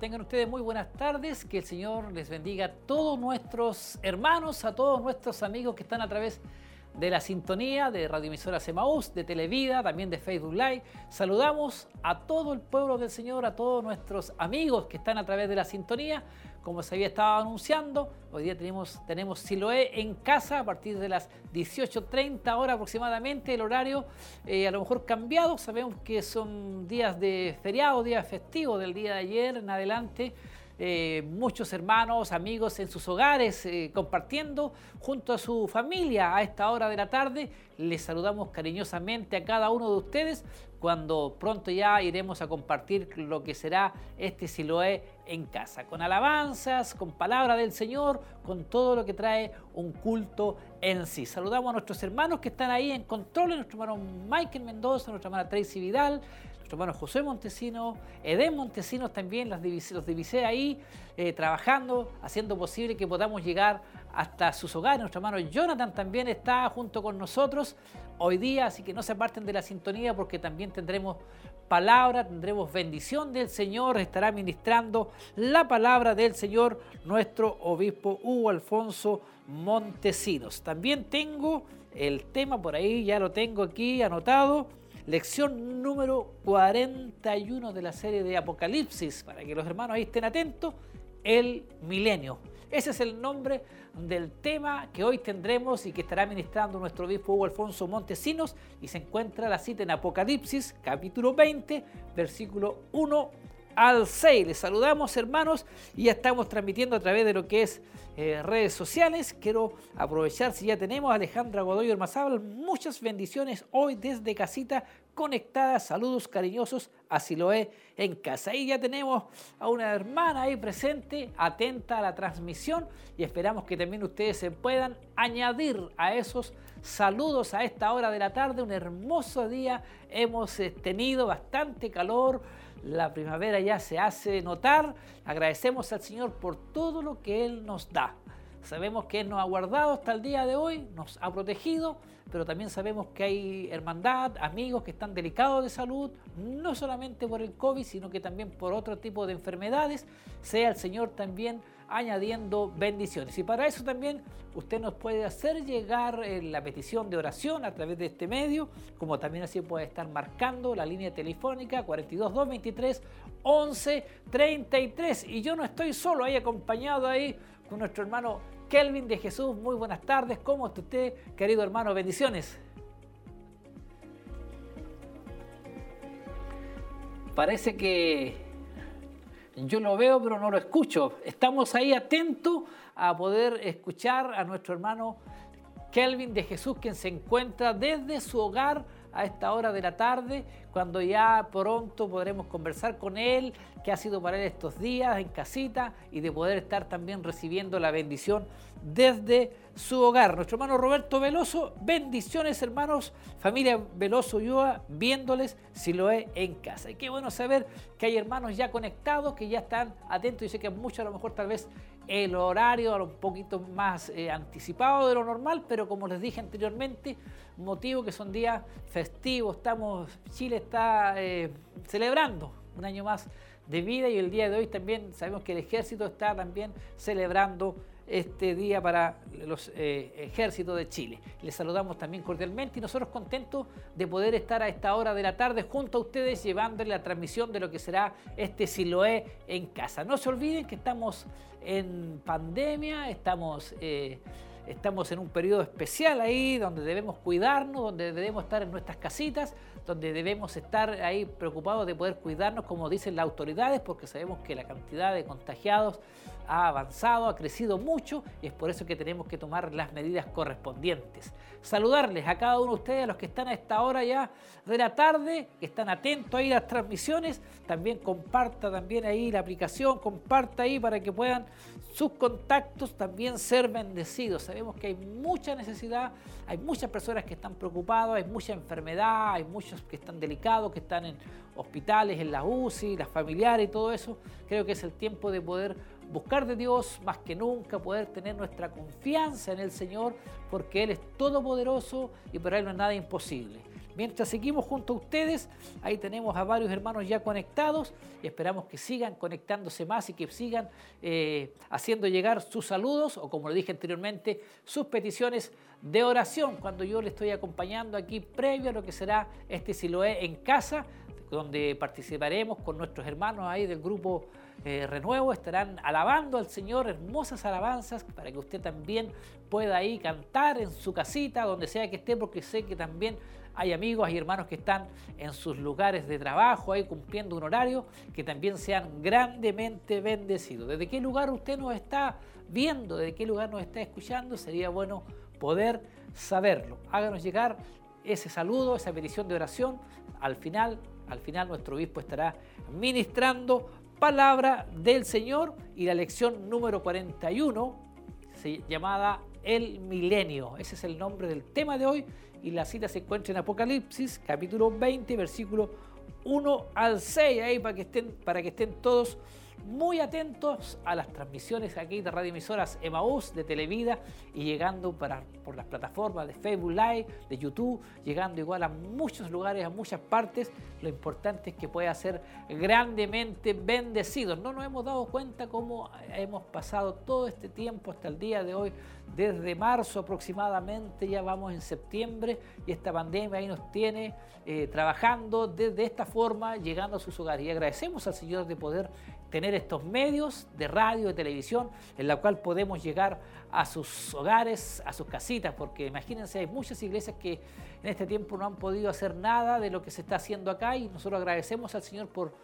Tengan ustedes, muy buenas tardes, que el Señor les bendiga a todos nuestros hermanos, a todos nuestros amigos que están a través de la sintonía de Radio Emisora Semaús, de Televida, también de Facebook Live. Saludamos a todo el pueblo del Señor, a todos nuestros amigos que están a través de la sintonía. Como se había estado anunciando, hoy día tenemos, tenemos Siloé en casa a partir de las 18.30 horas aproximadamente, el horario eh, a lo mejor cambiado. Sabemos que son días de feriado, días festivos del día de ayer en adelante. Eh, muchos hermanos, amigos en sus hogares, eh, compartiendo junto a su familia a esta hora de la tarde. Les saludamos cariñosamente a cada uno de ustedes cuando pronto ya iremos a compartir lo que será este Siloé en casa, con alabanzas, con palabra del Señor, con todo lo que trae un culto en sí. Saludamos a nuestros hermanos que están ahí en control, nuestro hermano Michael Mendoza, nuestra hermana Tracy Vidal, nuestro hermano José Montesino, Edén Montesinos también, los divisé, ahí eh, trabajando, haciendo posible que podamos llegar hasta sus hogares. Nuestro hermano Jonathan también está junto con nosotros hoy día, así que no se aparten de la sintonía porque también tendremos palabra, tendremos bendición del Señor, estará ministrando la palabra del Señor nuestro obispo Hugo Alfonso Montesinos. También tengo el tema por ahí, ya lo tengo aquí anotado lección número 41 de la serie de Apocalipsis, para que los hermanos ahí estén atentos, el milenio. Ese es el nombre del tema que hoy tendremos y que estará ministrando nuestro obispo Hugo Alfonso Montesinos y se encuentra la cita en Apocalipsis capítulo 20, versículo 1 al 6. Les saludamos hermanos y ya estamos transmitiendo a través de lo que es eh, redes sociales. Quiero aprovechar si ya tenemos a Alejandra Godoy Hermazábal. Muchas bendiciones hoy desde casita conectada. Saludos cariñosos a Siloé en casa. Y ya tenemos a una hermana ahí presente, atenta a la transmisión y esperamos que también ustedes se puedan añadir a esos saludos a esta hora de la tarde. Un hermoso día. Hemos eh, tenido bastante calor la primavera ya se hace notar. Agradecemos al Señor por todo lo que Él nos da. Sabemos que Él nos ha guardado hasta el día de hoy, nos ha protegido, pero también sabemos que hay hermandad, amigos que están delicados de salud, no solamente por el COVID, sino que también por otro tipo de enfermedades. Sea el Señor también añadiendo bendiciones. Y para eso también usted nos puede hacer llegar eh, la petición de oración a través de este medio, como también así puede estar marcando la línea telefónica 42223 1133. Y yo no estoy solo, ahí acompañado ahí con nuestro hermano Kelvin de Jesús. Muy buenas tardes, ¿cómo está usted, querido hermano? Bendiciones. Parece que yo lo veo pero no lo escucho. Estamos ahí atentos a poder escuchar a nuestro hermano Kelvin de Jesús, quien se encuentra desde su hogar a esta hora de la tarde, cuando ya pronto podremos conversar con él, qué ha sido para él estos días en casita y de poder estar también recibiendo la bendición desde su hogar. Nuestro hermano Roberto Veloso, bendiciones hermanos, familia Veloso Ulloa, viéndoles si lo es en casa. Y qué bueno saber que hay hermanos ya conectados, que ya están atentos. y sé que muchos a lo mejor tal vez el horario un poquito más eh, anticipado de lo normal, pero como les dije anteriormente, motivo que son días festivos, estamos, Chile está eh, celebrando un año más de vida y el día de hoy también sabemos que el ejército está también celebrando este día para los eh, ejércitos de Chile. Les saludamos también cordialmente y nosotros contentos de poder estar a esta hora de la tarde junto a ustedes llevándole la transmisión de lo que será este Siloé en casa. No se olviden que estamos en pandemia, estamos... Eh, estamos en un periodo especial ahí donde debemos cuidarnos, donde debemos estar en nuestras casitas, donde debemos estar ahí preocupados de poder cuidarnos como dicen las autoridades, porque sabemos que la cantidad de contagiados ha avanzado, ha crecido mucho y es por eso que tenemos que tomar las medidas correspondientes. Saludarles a cada uno de ustedes, a los que están a esta hora ya de la tarde, que están atentos ahí a las transmisiones, también comparta también ahí la aplicación, comparta ahí para que puedan sus contactos también ser bendecidos. Sabemos que hay mucha necesidad, hay muchas personas que están preocupadas, hay mucha enfermedad, hay muchos que están delicados, que están en hospitales, en la UCI, las familiares y todo eso. Creo que es el tiempo de poder buscar de Dios más que nunca, poder tener nuestra confianza en el Señor, porque Él es todopoderoso y para Él no es nada imposible. Mientras seguimos junto a ustedes, ahí tenemos a varios hermanos ya conectados y esperamos que sigan conectándose más y que sigan eh, haciendo llegar sus saludos o como lo dije anteriormente, sus peticiones de oración cuando yo le estoy acompañando aquí previo a lo que será este Siloé en casa, donde participaremos con nuestros hermanos ahí del grupo eh, Renuevo, estarán alabando al Señor, hermosas alabanzas para que usted también pueda ahí cantar en su casita, donde sea que esté, porque sé que también hay amigos, hay hermanos que están en sus lugares de trabajo, ahí cumpliendo un horario, que también sean grandemente bendecidos. ¿Desde qué lugar usted nos está viendo? ¿Desde qué lugar nos está escuchando? Sería bueno poder saberlo. Háganos llegar ese saludo, esa petición de oración. Al final, al final nuestro obispo estará ministrando palabra del Señor y la lección número 41 llamada El Milenio. Ese es el nombre del tema de hoy y la cita se encuentra en Apocalipsis, capítulo 20, versículo 1 al 6, ahí para que estén, para que estén todos muy atentos a las transmisiones aquí de Radio Emisoras Emaús, de Televida y llegando para, por las plataformas de Facebook Live, de YouTube, llegando igual a muchos lugares, a muchas partes. Lo importante es que pueda ser grandemente bendecido. No nos hemos dado cuenta cómo hemos pasado todo este tiempo hasta el día de hoy, desde marzo aproximadamente, ya vamos en septiembre y esta pandemia ahí nos tiene eh, trabajando desde esta forma, llegando a sus hogares. Y agradecemos al Señor de poder tener estos medios de radio, de televisión, en la cual podemos llegar a sus hogares, a sus casitas, porque imagínense, hay muchas iglesias que en este tiempo no han podido hacer nada de lo que se está haciendo acá y nosotros agradecemos al Señor por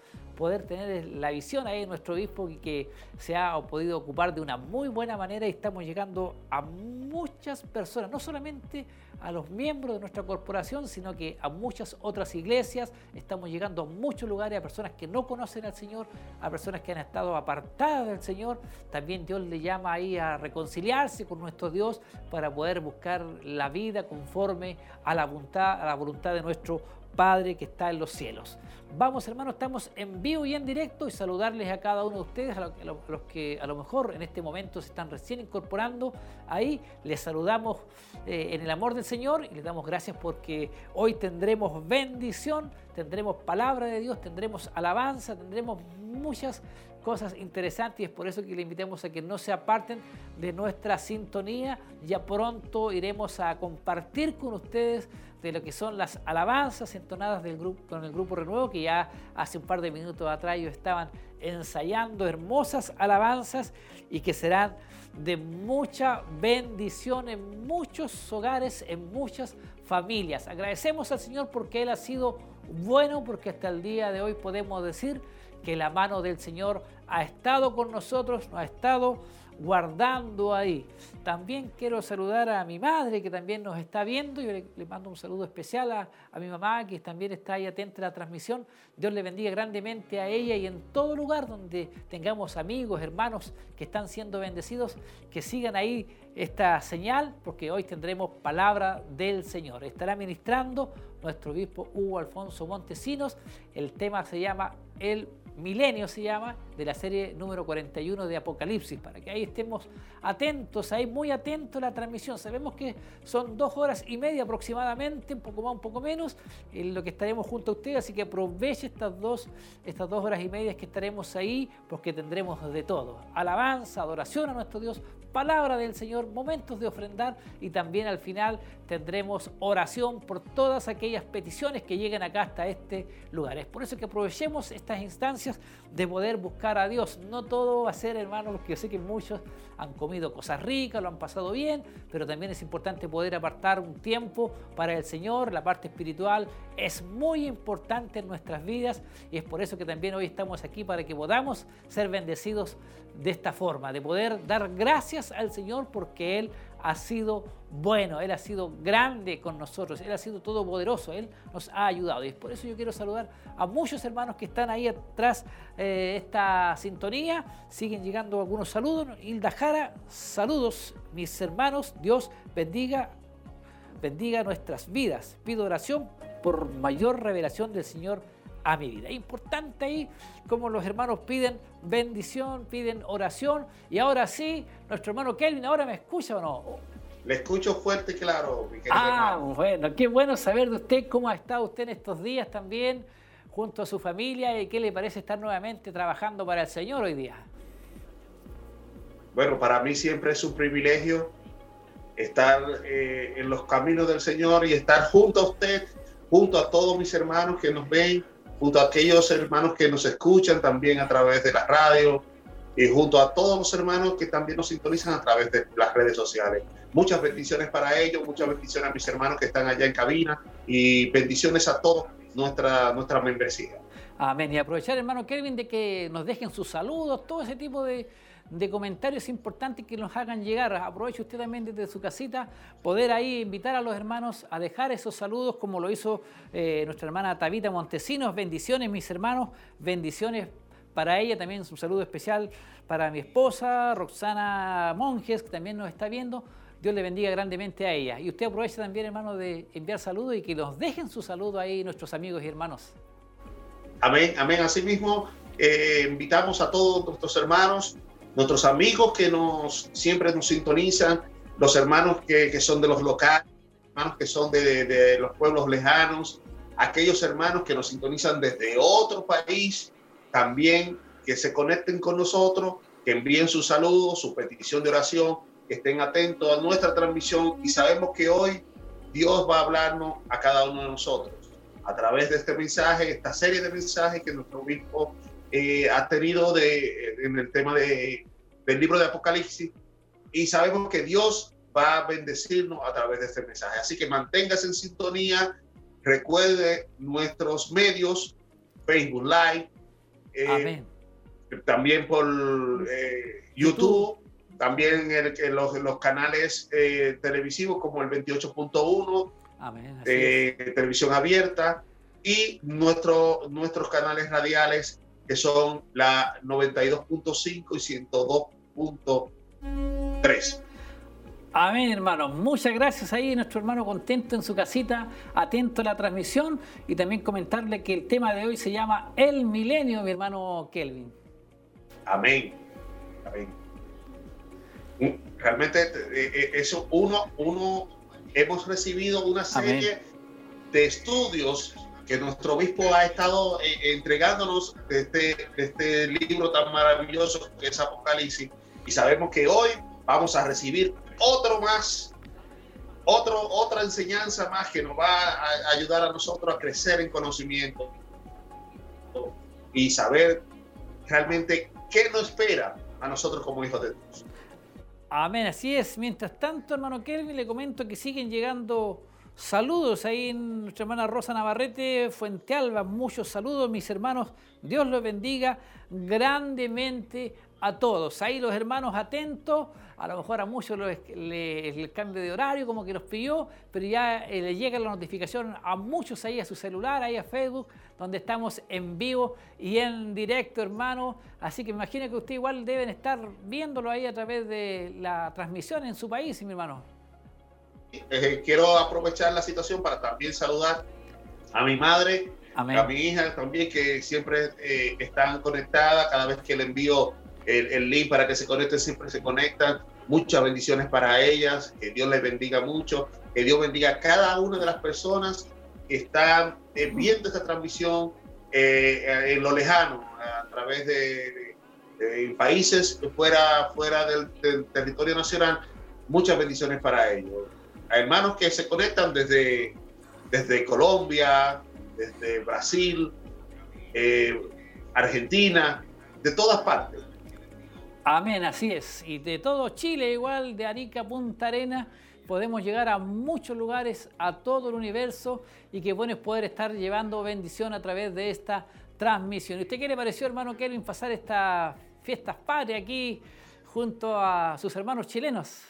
poder tener la visión ahí de nuestro obispo y que se ha podido ocupar de una muy buena manera y estamos llegando a muchas personas, no solamente a los miembros de nuestra corporación, sino que a muchas otras iglesias. Estamos llegando a muchos lugares, a personas que no conocen al Señor, a personas que han estado apartadas del Señor. También Dios le llama ahí a reconciliarse con nuestro Dios para poder buscar la vida conforme a la voluntad, a la voluntad de nuestro Padre que está en los cielos. Vamos hermanos, estamos en vivo y en directo y saludarles a cada uno de ustedes, a los que a lo mejor en este momento se están recién incorporando ahí. Les saludamos eh, en el amor del Señor y les damos gracias porque hoy tendremos bendición, tendremos palabra de Dios, tendremos alabanza, tendremos muchas cosas interesantes y es por eso que le invitamos a que no se aparten de nuestra sintonía. Ya pronto iremos a compartir con ustedes de lo que son las alabanzas entonadas del grupo, con el grupo Renuevo, que ya hace un par de minutos atrás ellos estaban ensayando hermosas alabanzas y que serán de mucha bendición en muchos hogares, en muchas familias. Agradecemos al Señor porque Él ha sido bueno, porque hasta el día de hoy podemos decir que la mano del Señor ha estado con nosotros, no ha estado guardando ahí. También quiero saludar a mi madre que también nos está viendo. Yo le, mando un saludo especial a, mi mamá que también está ahí atenta a la transmisión. Dios le bendiga grandemente a ella y en todo lugar donde tengamos amigos, hermanos que están siendo bendecidos, que sigan ahí esta señal porque hoy tendremos palabra del Señor. Estará ministrando nuestro obispo Hugo Alfonso Montesinos. El tema se llama El Milenio se llama, de la serie número 41 de Apocalipsis, para que ahí estemos atentos, ahí muy atentos a la transmisión. Sabemos que son dos horas y media aproximadamente, un poco más, un poco menos, en lo que estaremos junto a ustedes, así que aproveche estas dos, estas dos horas y media que estaremos ahí, porque tendremos de todo. Alabanza, adoración a nuestro Dios, palabra del Señor, momentos de ofrendar y también al final tendremos oración por todas aquellas peticiones que lleguen acá hasta este lugar. Es por eso que aprovechemos estas instancias de poder buscar a Dios. No todo va a ser, hermano, porque yo sé que muchos han comido cosas ricas, lo han pasado bien, pero también es importante poder apartar un tiempo para el Señor. La parte espiritual es muy importante en nuestras vidas y es por eso que también hoy estamos aquí para que podamos ser bendecidos de esta forma, de poder dar gracias al Señor porque Él ha sido bueno, Él ha sido grande con nosotros, Él ha sido todopoderoso, Él nos ha ayudado. Y por eso yo quiero saludar a muchos hermanos que están ahí atrás de eh, esta sintonía. Siguen llegando algunos saludos. Hilda Jara, saludos mis hermanos, Dios bendiga, bendiga nuestras vidas. Pido oración por mayor revelación del Señor a mi vida. Es importante ahí como los hermanos piden bendición, piden oración. Y ahora sí, nuestro hermano Kelvin, ¿ahora me escucha o no? Le escucho fuerte y claro, mi querido Ah, bueno, qué bueno saber de usted cómo ha estado usted en estos días también, junto a su familia, y qué le parece estar nuevamente trabajando para el Señor hoy día. Bueno, para mí siempre es un privilegio estar eh, en los caminos del Señor y estar junto a usted, junto a todos mis hermanos que nos ven, junto a aquellos hermanos que nos escuchan también a través de la radio, y junto a todos los hermanos que también nos sintonizan a través de las redes sociales. Muchas bendiciones para ellos, muchas bendiciones a mis hermanos que están allá en cabina y bendiciones a todos nuestra, nuestra membresía. Amén. Y aprovechar, hermano Kelvin, de que nos dejen sus saludos, todo ese tipo de, de comentarios importantes que nos hagan llegar. Aproveche usted también desde su casita, poder ahí invitar a los hermanos a dejar esos saludos como lo hizo eh, nuestra hermana Tabita Montesinos. Bendiciones, mis hermanos, bendiciones para ella también un saludo especial para mi esposa, Roxana Monjes, que también nos está viendo. Dios le bendiga grandemente a ella. Y usted aprovecha también, hermano, de enviar saludos y que nos dejen su saludo ahí nuestros amigos y hermanos. Amén, amén. Asimismo, eh, invitamos a todos nuestros hermanos, nuestros amigos que nos siempre nos sintonizan, los hermanos que, que son de los locales, hermanos que son de, de los pueblos lejanos, aquellos hermanos que nos sintonizan desde otro país, también que se conecten con nosotros, que envíen sus saludos, su petición de oración, que estén atentos a nuestra transmisión y sabemos que hoy Dios va a hablarnos a cada uno de nosotros a través de este mensaje, esta serie de mensajes que nuestro obispo eh, ha tenido de, en el tema de, del libro de Apocalipsis y sabemos que Dios va a bendecirnos a través de este mensaje. Así que manténgase en sintonía, recuerde nuestros medios, Facebook Live, eh, también por eh, YouTube, también en, los, los, canales eh, televisivos como el 28.1, televisión abierta, y nuestro, nuestros canales radiales que son la 92.5 y 102.3. Amén, hermano. Muchas gracias ahí, nuestro hermano contento en su casita, atento a la transmisión y también comentarle que el tema de hoy se llama El Milenio, mi hermano Kelvin. Amén. Amén. Realmente eh, eh, eso uno, uno hemos recibido una serie de estudios que nuestro obispo ha estado eh, entregándonos de este, de este libro tan maravilloso que es Apocalipsis y sabemos que hoy vamos a recibir otro más, otro, otra enseñanza más que nos va a ayudar a nosotros a crecer en conocimiento y saber realmente qué nos espera a nosotros como hijos de Dios. Amén, así es. Mientras tanto, hermano Kelvin, le comento que siguen llegando saludos ahí nuestra hermana Rosa Navarrete, Fuente Alba. Muchos saludos, mis hermanos. Dios los bendiga grandemente a todos. Ahí los hermanos atentos, a lo mejor a muchos les, el cambio de horario como que los pidió, pero ya eh, le llega la notificación a muchos ahí a su celular, ahí a Facebook, donde estamos en vivo y en directo, hermano. Así que me imagino que usted igual deben estar viéndolo ahí a través de la transmisión en su país, mi hermano. Eh, quiero aprovechar la situación para también saludar a mi madre, a mi hija también, que siempre eh, están conectadas cada vez que le envío el, link para que se conecten, siempre se conectan. Muchas bendiciones para ellas, que Dios les bendiga mucho, que Dios bendiga a cada una de las personas que están eh, viendo esta transmisión eh, en lo lejano, a través de, países fuera, fuera del, territorio nacional. Muchas bendiciones para ellos. A hermanos que se conectan desde, desde Colombia, desde Brasil, eh, Argentina, de todas partes. Amén, así es. Y de todo Chile, igual de Arica Punta Arena, podemos llegar a muchos lugares, a todo el universo, y qué bueno es poder estar llevando bendición a través de esta transmisión. ¿Y usted qué le pareció, hermano Kelvin, pasar estas fiestas patrias aquí junto a sus hermanos chilenos?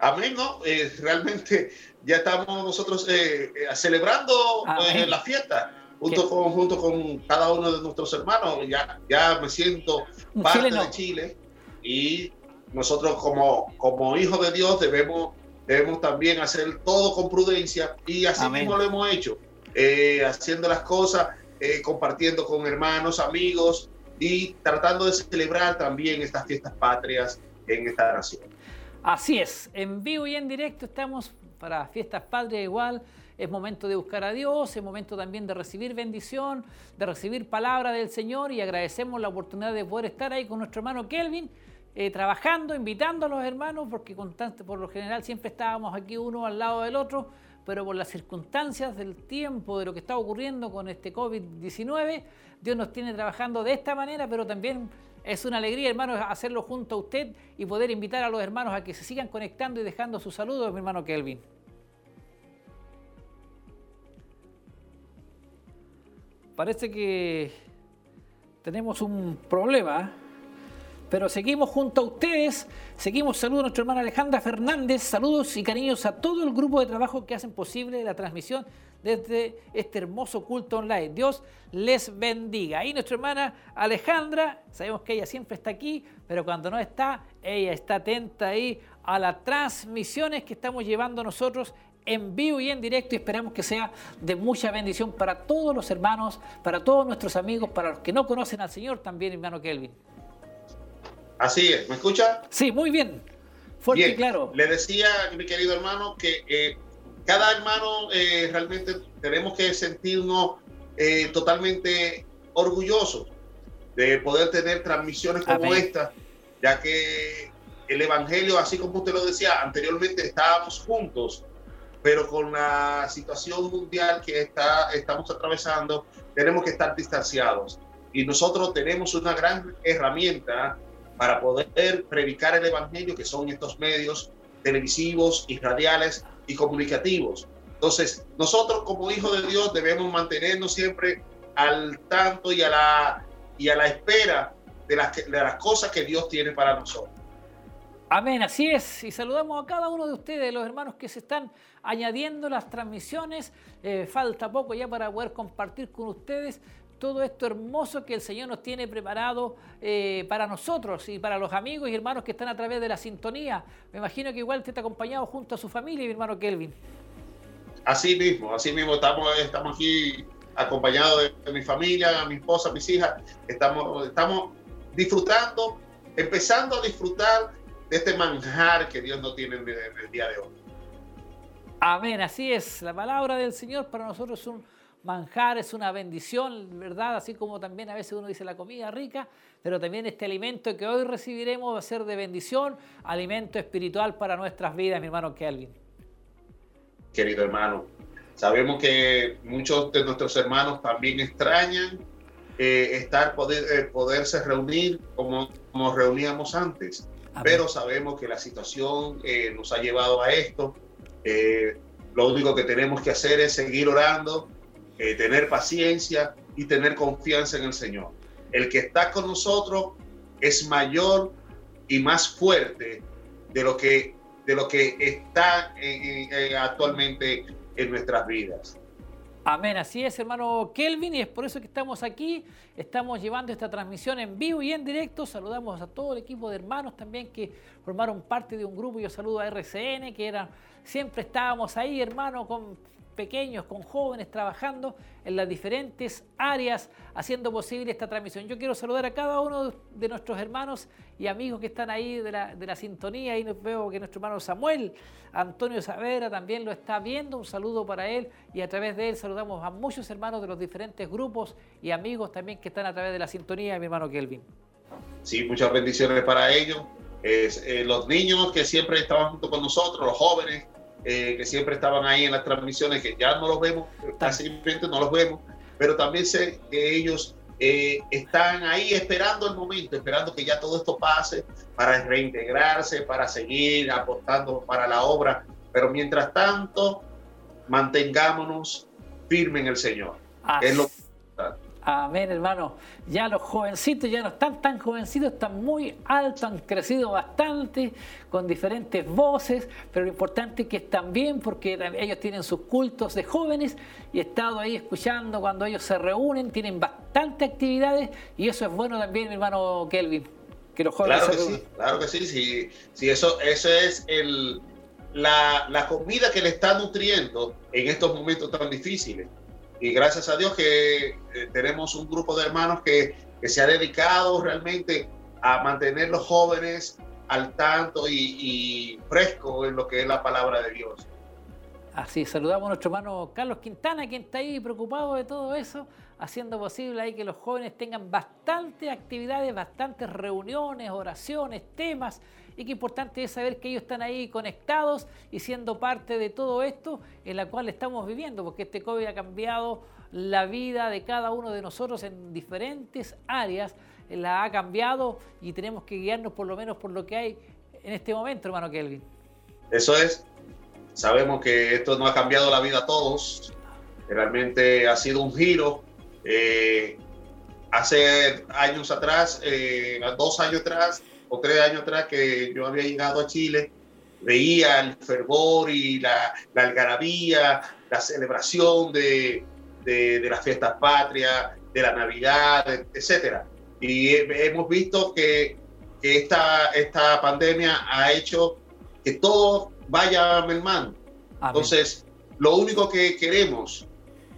Amén, ¿no? Eh, realmente ya estamos nosotros eh, eh, celebrando la fiesta. Junto con, junto con cada uno de nuestros hermanos. Ya, ya me siento parte de Chile. Y nosotros como, como hijos de Dios debemos, debemos también hacer todo con prudencia. Y así mismo lo hemos hecho, eh, haciendo las cosas, eh, compartiendo con hermanos, amigos y tratando de celebrar también estas fiestas patrias en esta nación. Así es, en vivo y en directo estamos para Fiestas Padres igual. Es momento de buscar a Dios, es momento también de recibir bendición, de recibir palabra del Señor y agradecemos la oportunidad de poder estar ahí con nuestro hermano Kelvin, eh, trabajando, invitando a los hermanos, porque constante, por lo general siempre estábamos aquí uno al lado del otro, pero por las circunstancias del tiempo, de lo que está ocurriendo con este COVID-19, Dios nos tiene trabajando de esta manera, pero también es una alegría, hermanos, hacerlo junto a usted y poder invitar a los hermanos a que se sigan conectando y dejando sus saludos, mi hermano Kelvin. Parece que tenemos un problema, pero seguimos junto a ustedes. Seguimos, saludos a nuestra hermana Alejandra Fernández, saludos y cariños a todo el grupo de trabajo que hacen posible la transmisión desde este hermoso culto online. Dios les bendiga. Y nuestra hermana Alejandra, sabemos que ella siempre está aquí, pero cuando no está, ella está atenta ahí a las transmisiones que estamos llevando nosotros en vivo y en directo y esperamos que sea de mucha bendición para todos los hermanos, para todos nuestros amigos, para los que no conocen al Señor también, hermano Kelvin. Así es, ¿me escucha? Sí, muy bien. Fuerte y claro. Le decía, mi querido hermano, que eh, cada hermano eh, realmente tenemos que sentirnos eh, totalmente orgullosos de poder tener transmisiones como esta, ya que el Evangelio, así como usted lo decía anteriormente, estábamos juntos, pero con la situación mundial que está, estamos atravesando, tenemos que estar distanciados. Y nosotros tenemos una gran herramienta para poder predicar el Evangelio, que son estos medios televisivos y radiales y comunicativos. Entonces, nosotros como hijos de Dios debemos mantenernos siempre al tanto y a la, y a la espera de las, de las cosas que Dios tiene para nosotros. Amén, así es. Y saludamos a cada uno de ustedes, los hermanos que se están añadiendo las transmisiones. Eh, falta poco ya para poder compartir con ustedes todo esto hermoso que el Señor nos tiene preparado eh, para nosotros y para los amigos y hermanos que están a través de la sintonía. Me imagino que igual usted está acompañado junto a su familia, mi hermano Kelvin. Así mismo, así mismo estamos, estamos aquí acompañados de, mi familia, mi esposa, mis hijas. Estamos, estamos disfrutando, empezando a disfrutar de este manjar que Dios nos tiene en el día de hoy. Amén, así es. La palabra del Señor para nosotros es un manjar, es una bendición, ¿verdad? Así como también a veces uno dice la comida rica, pero también este alimento que hoy recibiremos va a ser de bendición, alimento espiritual para nuestras vidas, mi hermano Kelvin. Querido hermano, sabemos que muchos de nuestros hermanos también extrañan eh, estar, poder, eh, poderse reunir como nos reuníamos antes, pero sabemos que la situación eh, nos ha llevado a esto. lo único que tenemos que hacer es seguir orando, eh, tener paciencia y tener confianza en el Señor. El que está con nosotros es mayor y más fuerte de lo que, de lo que está actualmente en nuestras vidas. Amén, así es hermano Kelvin y es por eso que estamos aquí, estamos llevando esta transmisión en vivo y en directo, saludamos a todo el equipo de hermanos también que formaron parte de un grupo, yo saludo a RCN que era, siempre estábamos ahí hermano con pequeños, con jóvenes, trabajando en las diferentes áreas, haciendo posible esta transmisión. Yo quiero saludar a cada uno de nuestros hermanos y amigos que están ahí de la, de la sintonía. Ahí veo que nuestro hermano Samuel, Antonio Savera, también lo está viendo. Un saludo para él y a través de él saludamos a muchos hermanos de los diferentes grupos y amigos también que están a través de la sintonía, mi hermano Kelvin. Sí, muchas bendiciones para ellos. Eh, los niños que siempre estaban junto con nosotros, los jóvenes, eh, que siempre estaban ahí en las transmisiones, que ya no los vemos, casi no los vemos, pero también sé que ellos eh, están ahí esperando el momento, esperando que ya todo esto pase para reintegrarse, para seguir aportando para la obra, pero mientras tanto, mantengámonos firmes en el Señor. Es lo Amén, hermano. Ya los jovencitos ya no están tan jovencitos, están muy altos, han crecido bastante, con diferentes voces, pero lo importante es que están bien porque ellos tienen sus cultos de jóvenes y he estado ahí escuchando cuando ellos se reúnen, tienen bastantes actividades y eso es bueno también, mi hermano Kelvin. Que los jóvenes claro que sí, claro que sí, sí, sí eso, eso es el, la, la comida que le está nutriendo en estos momentos tan difíciles y gracias a Dios que eh, tenemos un grupo de hermanos que, que, se ha dedicado realmente a mantener los jóvenes, al tanto y, fresco en lo que es la palabra de Dios. Así, saludamos a nuestro hermano Carlos Quintana, quien está ahí preocupado de todo eso, haciendo posible ahí que los jóvenes tengan bastantes actividades, bastantes reuniones, oraciones, temas, y qué importante es saber que ellos están ahí conectados y siendo parte de todo esto en la cual estamos viviendo, porque este COVID ha cambiado la vida de cada uno de nosotros en diferentes áreas, la ha cambiado y tenemos que guiarnos por lo menos por lo que hay en este momento, hermano Kelvin. Eso es. Sabemos que esto no ha cambiado la vida a todos. Realmente ha sido un giro. Eh, hace años atrás, eh, dos años atrás o tres años atrás que yo había llegado a Chile, veía el fervor y la, la algarabía, la celebración de, de, las fiestas patrias, de la Navidad, etcétera. Y hemos visto que, que esta, esta pandemia ha hecho que todo vaya mermando. Entonces, lo único que queremos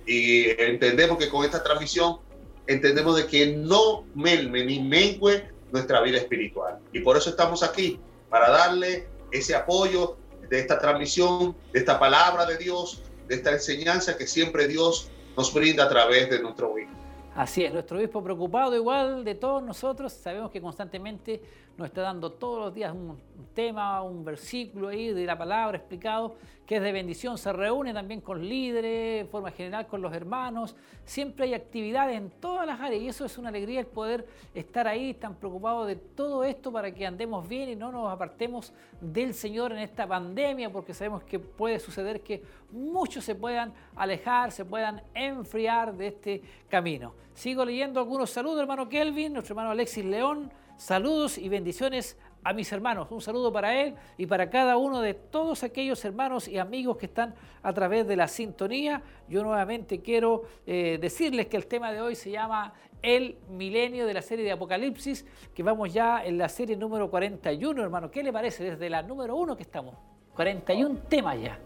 y entendemos que con esta transmisión entendemos de que no merme ni mengue nuestra vida espiritual. Y por eso estamos aquí, para darle ese apoyo de esta transmisión, de esta palabra de Dios, de esta enseñanza que siempre Dios nos brinda a través de nuestro obispo. Así es, nuestro obispo preocupado igual de todos nosotros, sabemos que constantemente nos está dando todos los días un, tema, un versículo ahí de la palabra explicado, que es de bendición, se reúne también con líderes, en forma general con los hermanos, siempre hay actividades en todas las áreas y eso es una alegría el poder estar ahí tan preocupado de todo esto para que andemos bien y no nos apartemos del Señor en esta pandemia, porque sabemos que puede suceder que muchos se puedan alejar, se puedan enfriar de este camino. Sigo leyendo algunos saludos, hermano Kelvin, nuestro hermano Alexis León, Saludos y bendiciones a mis hermanos. Un saludo para él y para cada uno de todos aquellos hermanos y amigos que están a través de la sintonía. Yo nuevamente quiero eh, decirles que el tema de hoy se llama El milenio de la serie de Apocalipsis, que vamos ya en la serie número 41, hermano. ¿Qué le parece desde la número 1 que estamos? 41 temas ya.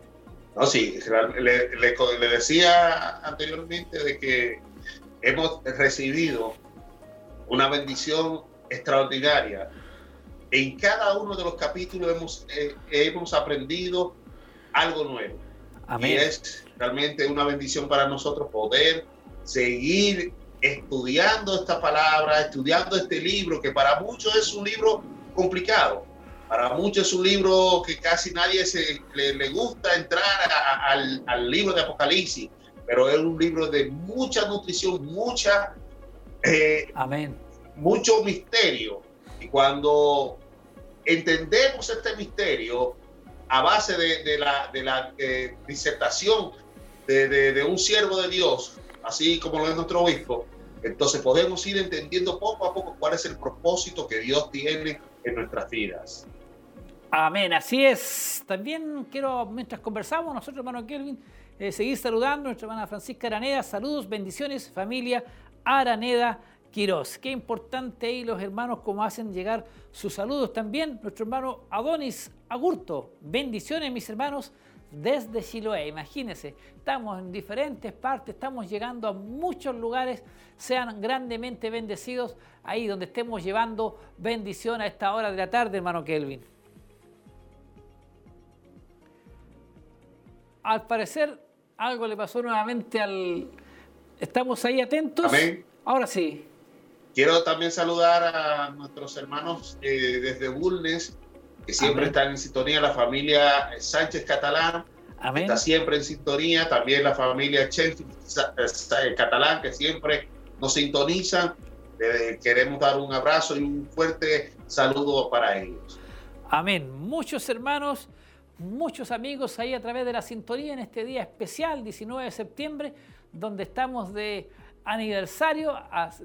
No, sí, le, le decía anteriormente de que hemos recibido una bendición extraordinaria. En cada uno de los capítulos hemos, eh, hemos aprendido algo nuevo. Y es realmente una bendición para nosotros poder seguir estudiando esta palabra, estudiando este libro, que para muchos es un libro complicado. Para muchos es un libro que casi nadie se, le, gusta entrar al, al, libro de Apocalipsis, pero es un libro de mucha nutrición, mucha eh, Amén mucho misterio. Y cuando entendemos este misterio a base de, la, de la eh, disertación de, un siervo de Dios, así como lo es nuestro obispo, entonces podemos ir entendiendo poco a poco cuál es el propósito que Dios tiene en nuestras vidas. Amén, así es. También quiero, mientras conversamos, nosotros, hermano Kelvin, eh, seguir saludando a nuestra hermana Francisca Araneda. Saludos, bendiciones, familia Araneda Quirós. Qué importante ahí los hermanos como hacen llegar sus saludos. También nuestro hermano Adonis Agurto. Bendiciones mis hermanos desde Chiloé. Imagínense, estamos en diferentes partes, estamos llegando a muchos lugares. Sean grandemente bendecidos ahí donde estemos llevando bendición a esta hora de la tarde, hermano Kelvin. Al parecer, algo le pasó nuevamente al... ¿Estamos ahí atentos? Amén. Ahora sí. Quiero también saludar a nuestros hermanos eh, desde Bulnes, que siempre están en sintonía, la familia Sánchez Catalán, está siempre en sintonía, también la familia Chenfield eh, Catalán, que siempre nos sintonizan. queremos dar un abrazo y un fuerte saludo para ellos. Amén. Muchos hermanos, muchos amigos ahí a través de la sintonía en este día especial, 19 de septiembre, donde estamos de aniversario.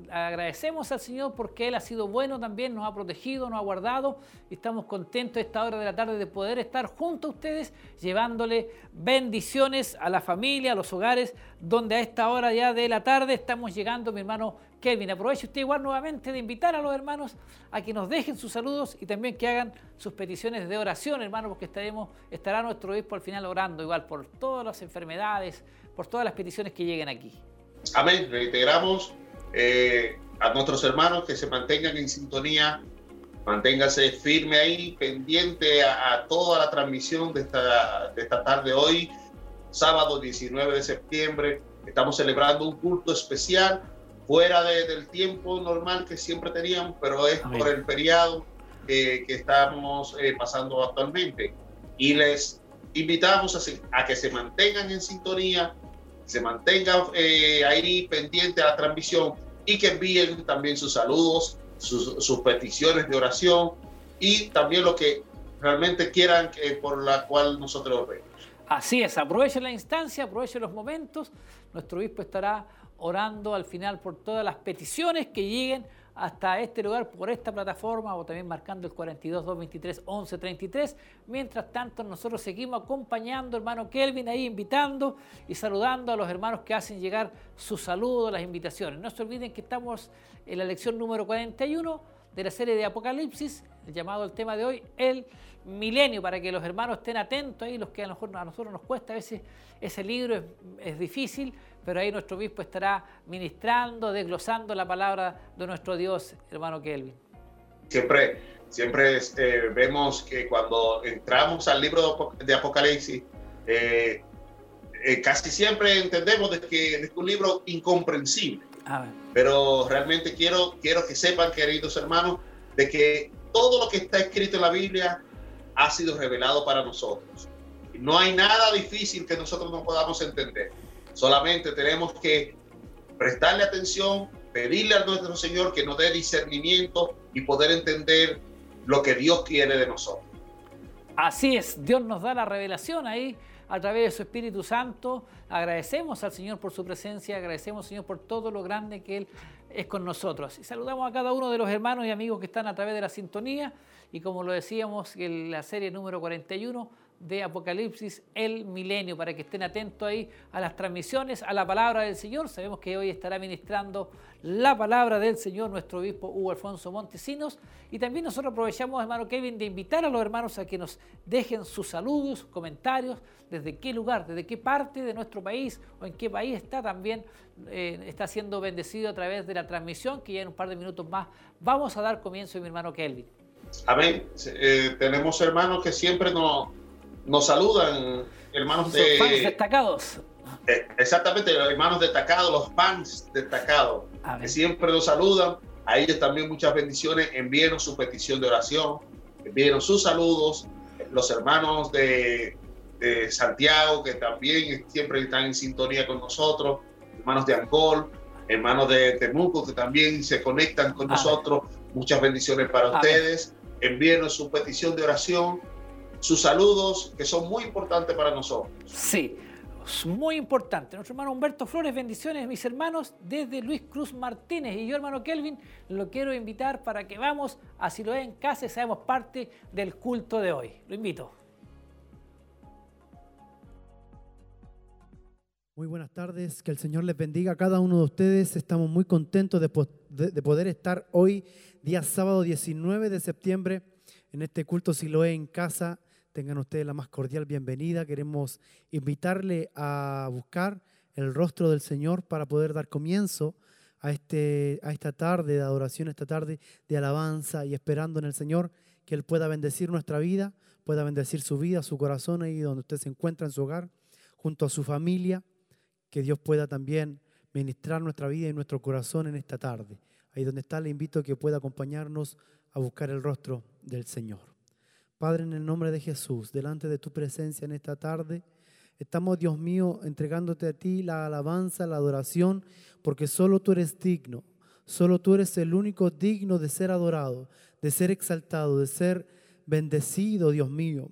Agradecemos al Señor porque Él ha sido bueno también, nos ha protegido, nos ha guardado y estamos contentos a esta hora de la tarde de poder estar junto a ustedes llevándole bendiciones a la familia, a los hogares, donde a esta hora ya de la tarde estamos llegando, mi hermano Kelvin. Aproveche usted igual nuevamente de invitar a los hermanos a que nos dejen sus saludos y también que hagan sus peticiones de oración, hermano, porque estaremos, estará nuestro obispo al final orando igual por todas las enfermedades, por todas las peticiones que lleguen aquí. Amén. Reiteramos eh, a nuestros hermanos que se mantengan en sintonía Manténgase firme ahí, pendiente a, toda la transmisión de esta, de esta tarde hoy, sábado 19 de septiembre. Estamos celebrando un culto especial fuera del tiempo normal que siempre teníamos, pero es por el feriado que estamos eh, pasando actualmente. Y les invitamos a, a, que se mantengan en sintonía, se mantengan eh, ahí pendiente a la transmisión y que envíen también sus saludos sus, peticiones de oración y también lo que realmente quieran que, por la cual nosotros vemos. Así es, aprovechen la instancia, aprovechen los momentos. Nuestro obispo estará orando al final por todas las peticiones que lleguen hasta este lugar por esta plataforma o también marcando el 42 223 11 33. Mientras tanto, nosotros seguimos acompañando, hermano Kelvin, ahí invitando y saludando a los hermanos que hacen llegar sus saludos, las invitaciones. No se olviden que estamos en la lección número 41 de la serie de Apocalipsis, el llamado al tema de hoy, el milenio, para que los hermanos estén atentos ahí, los que a, lo mejor a nosotros nos cuesta, a veces ese libro es difícil, pero ahí nuestro obispo estará ministrando, desglosando la palabra de nuestro Dios, hermano Kelvin. Siempre, siempre este, vemos que cuando entramos al libro de Apocalipsis, eh, eh, casi siempre entendemos de que es un libro incomprensible. Pero realmente quiero, quiero que sepan, queridos hermanos, de que todo lo que está escrito en la Biblia ha sido revelado para nosotros. No hay nada difícil que nosotros no podamos entender. Solamente tenemos que prestarle atención, pedirle a nuestro Señor que nos dé discernimiento y poder entender lo que Dios quiere de nosotros. Así es, Dios nos da la revelación ahí a través de su Espíritu Santo. Agradecemos al Señor por su presencia, agradecemos al Señor por todo lo grande que Él es con nosotros. Y saludamos a cada uno de los hermanos y amigos que están a través de la sintonía y como lo decíamos en la serie número 41, de Apocalipsis, el milenio, para que estén atentos ahí a las transmisiones, a la palabra del Señor. Sabemos que hoy estará ministrando la palabra del Señor nuestro obispo Hugo Alfonso Montesinos. Y también nosotros aprovechamos, hermano Kevin, de invitar a los hermanos a que nos dejen sus saludos, comentarios, desde qué lugar, desde qué parte de nuestro país o en qué país está también, eh, está siendo bendecido a través de la transmisión, que ya en un par de minutos más vamos a dar comienzo, mi hermano Kelvin. Amén. Eh, tenemos hermanos que siempre nos nos saludan hermanos de... fans destacados. Eh, exactamente, los hermanos destacados, los fans destacados, que siempre nos saludan. A ellos también muchas bendiciones. Envíenos su petición de oración, envíenos sus saludos. Los hermanos de, Santiago, que también siempre están en sintonía con nosotros, hermanos de Angol, hermanos de Temuco, que también se conectan con nosotros. Muchas bendiciones para ustedes. Envíenos su petición de oración sus saludos, que son muy importantes para nosotros. Sí, muy importante. Nuestro hermano Humberto Flores, bendiciones, mis hermanos, desde Luis Cruz Martínez. Y yo, hermano Kelvin, lo quiero invitar para que vamos a Siloé en casa y seamos parte del culto de hoy. Lo invito. Muy buenas tardes, que el Señor les bendiga a cada uno de ustedes. Estamos muy contentos de, de poder estar hoy, día sábado 19 de septiembre, en este culto Siloé en casa Tengan ustedes la más cordial bienvenida. Queremos invitarle a buscar el rostro del Señor para poder dar comienzo a, este, a esta tarde de adoración, esta tarde de alabanza y esperando en el Señor que Él pueda bendecir nuestra vida, pueda bendecir su vida, su corazón ahí donde usted se encuentra en su hogar, junto a su familia, que Dios pueda también ministrar nuestra vida y nuestro corazón en esta tarde. Ahí donde está, le invito a que pueda acompañarnos a buscar el rostro del Señor. Padre, en el nombre de Jesús, delante de tu presencia en esta tarde, estamos, Dios mío, entregándote a ti la alabanza, la adoración, porque solo tú eres digno, solo tú eres el único digno de ser adorado, de ser exaltado, de ser bendecido, Dios mío.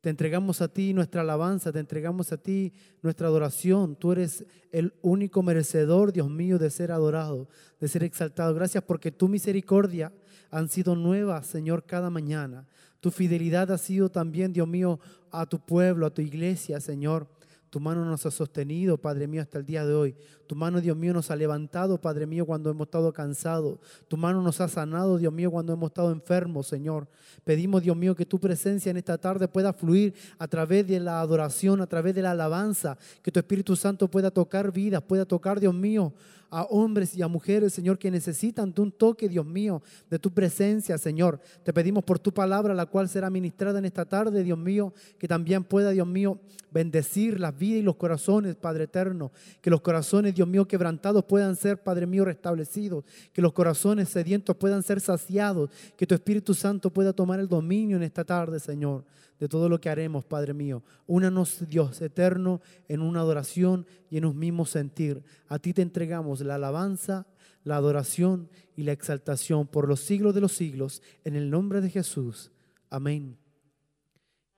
Te entregamos a ti nuestra alabanza, te entregamos a ti nuestra adoración. Tú eres el único merecedor, Dios mío, de ser adorado, de ser exaltado. Gracias porque tu misericordia han sido nuevas, Señor, cada mañana. Tu fidelidad ha sido también, Dios mío, a tu pueblo, a tu iglesia, Señor. Tu mano nos ha sostenido, Padre mío, hasta el día de hoy. Tu mano, Dios mío, nos ha levantado, Padre mío, cuando hemos estado cansados. Tu mano nos ha sanado, Dios mío, cuando hemos estado enfermos, Señor. Pedimos, Dios mío, que tu presencia en esta tarde pueda fluir a través de la adoración, a través de la alabanza. Que tu Espíritu Santo pueda tocar vidas, pueda tocar, Dios mío, a hombres y a mujeres, Señor, que necesitan de un toque, Dios mío, de tu presencia, Señor. Te pedimos por tu palabra, la cual será ministrada en esta tarde, Dios mío, que también pueda, Dios mío, bendecir las vidas y los corazones, Padre eterno. Que los corazones, Dios mío, quebrantados puedan ser, Padre mío, restablecidos. Que los corazones sedientos puedan ser saciados. Que tu Espíritu Santo pueda tomar el dominio en esta tarde, Señor de todo lo que haremos, Padre mío. Únanos, Dios eterno, en una adoración y en un mismo sentir. A ti te entregamos la alabanza, la adoración y la exaltación por los siglos de los siglos, en el nombre de Jesús. Amén.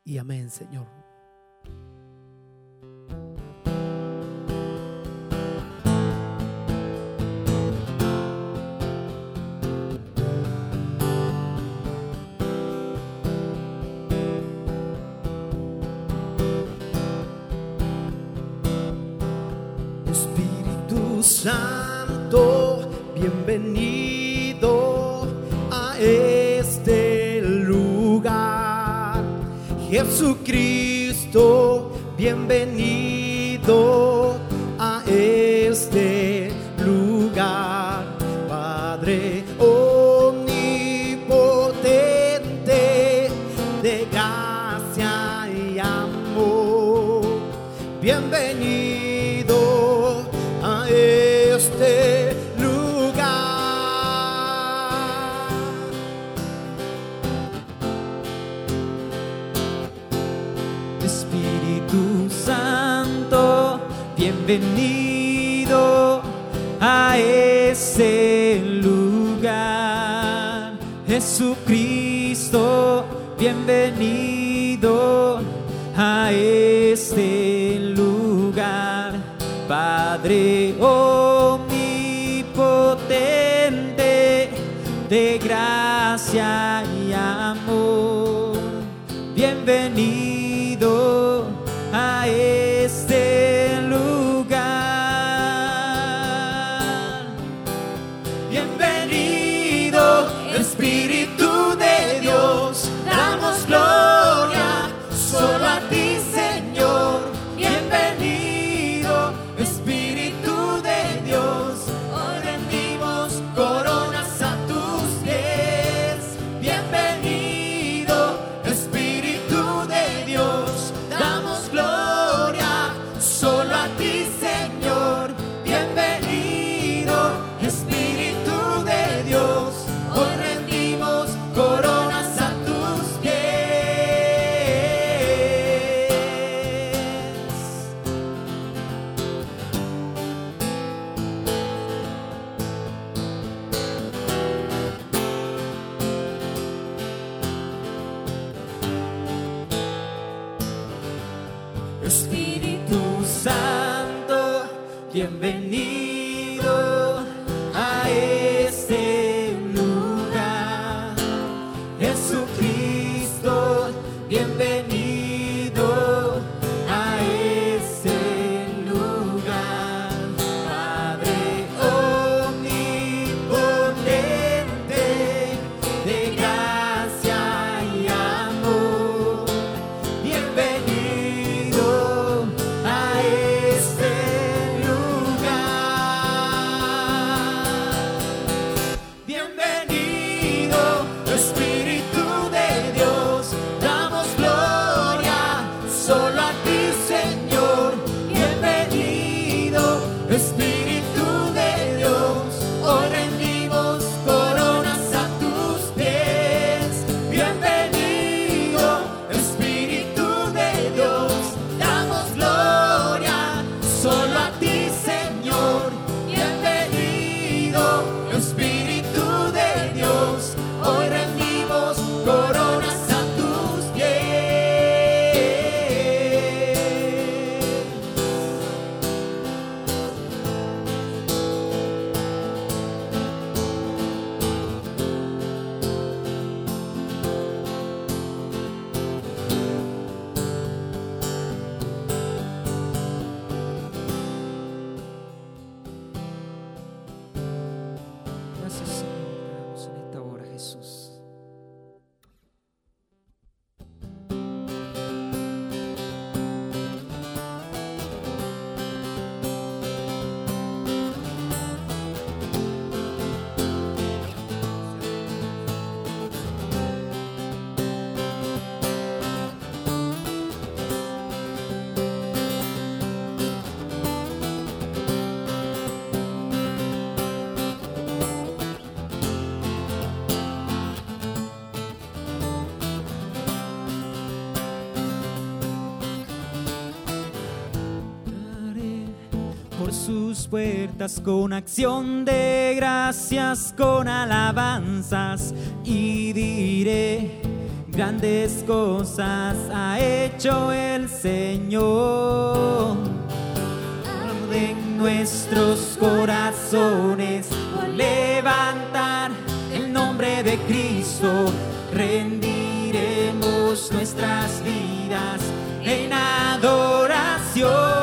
Y amén, Señor. Santo, bienvenido a este lugar. Jesucristo, bienvenido Jesucristo, bienvenido a este lugar. Padre omnipotente de gracia y amor, bienvenido sus puertas con acción de gracias, con alabanzas y diré, grandes cosas ha hecho el Señor. En nuestros corazones por levantar el nombre de Cristo, rendiremos nuestras vidas en adoración.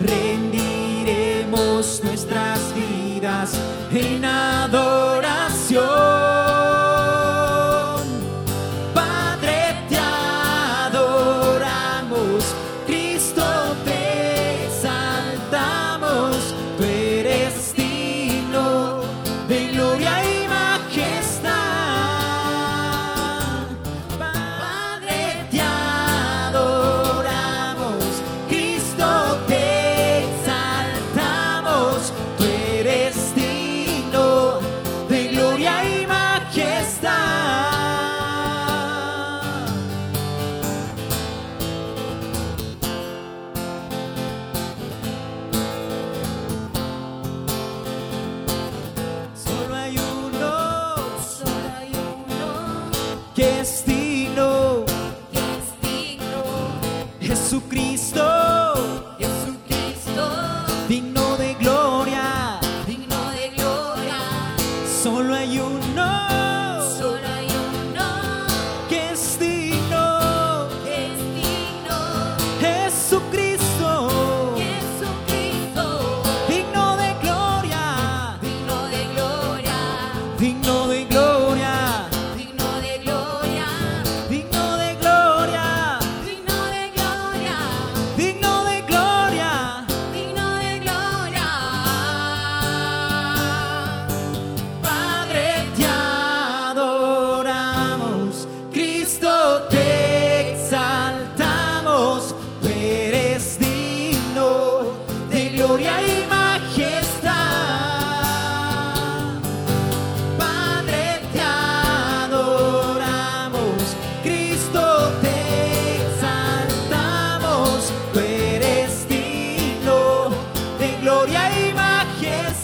Rendiremos nuestras vidas en adoración.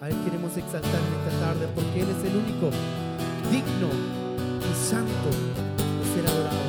a Él queremos exaltar en esta tarde porque Él es el único digno y santo de ser adorado.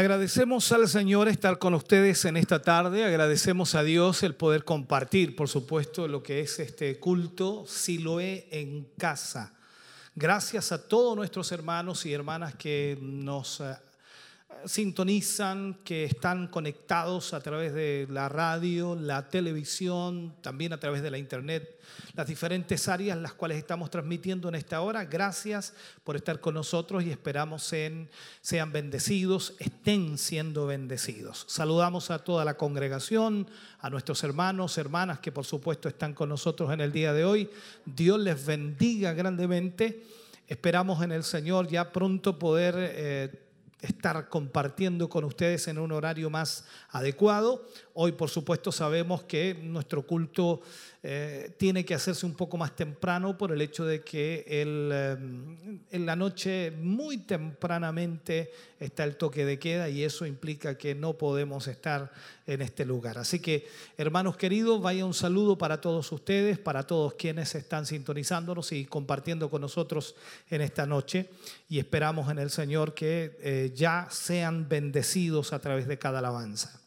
Agradecemos al Señor estar con ustedes en esta tarde, agradecemos a Dios el poder compartir, por supuesto, lo que es este culto Siloé en casa. Gracias a todos nuestros hermanos y hermanas que nos eh, sintonizan, que están conectados a través de la radio, la televisión, también a través de la internet, las diferentes áreas las cuales estamos transmitiendo en esta hora. Gracias por estar con nosotros y esperamos en, sean bendecidos, estén siendo bendecidos. Saludamos a toda la congregación, a nuestros hermanos, hermanas que por supuesto están con nosotros en el día de hoy. Dios les bendiga grandemente. Esperamos en el Señor ya pronto poder... Eh, estar compartiendo con ustedes en un horario más adecuado. Hoy, por supuesto, sabemos que nuestro culto eh, tiene que hacerse un poco más temprano por el hecho de que el, eh, en la noche muy tempranamente está el toque de queda y eso implica que no podemos estar en este lugar. Así que, hermanos queridos, vaya un saludo para todos ustedes, para todos quienes están sintonizándonos y compartiendo con nosotros en esta noche y esperamos en el Señor que eh, ya sean bendecidos a través de cada alabanza.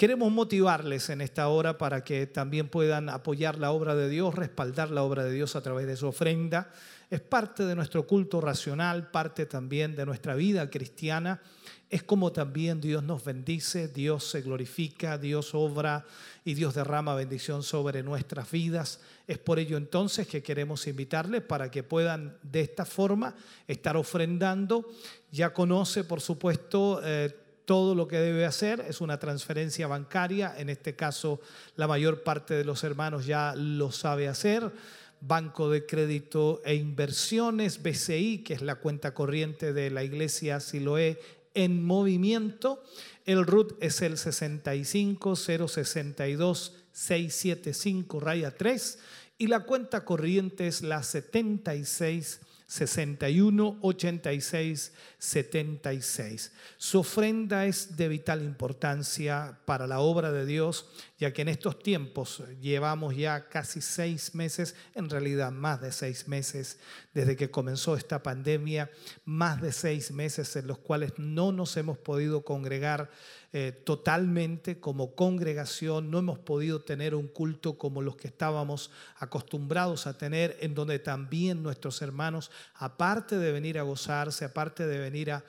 Queremos motivarles en esta hora para que también puedan apoyar la obra de Dios, respaldar la obra de Dios a través de su ofrenda. Es parte de nuestro culto racional, parte también de nuestra vida cristiana. Es como también Dios nos bendice, Dios se glorifica, Dios obra y Dios derrama bendición sobre nuestras vidas. Es por ello entonces que queremos invitarles para que puedan de esta forma estar ofrendando. Ya conoce, por supuesto, eh, todo lo que debe hacer es una transferencia bancaria. En este caso, la mayor parte de los hermanos ya lo sabe hacer. Banco de Crédito e Inversiones, BCI, que es la cuenta corriente de la iglesia Siloé en movimiento. El RUT es el 65 062 675 raya 3 y la cuenta corriente es la 76 61 86 76. Su ofrenda es de vital importancia para la obra de Dios, ya que en estos tiempos llevamos ya casi seis meses, en realidad más de seis meses desde que comenzó esta pandemia, más de seis meses en los cuales no nos hemos podido congregar eh, totalmente como congregación, no hemos podido tener un culto como los que estábamos acostumbrados a tener, en donde también nuestros hermanos, aparte de venir a gozarse, aparte de venir a,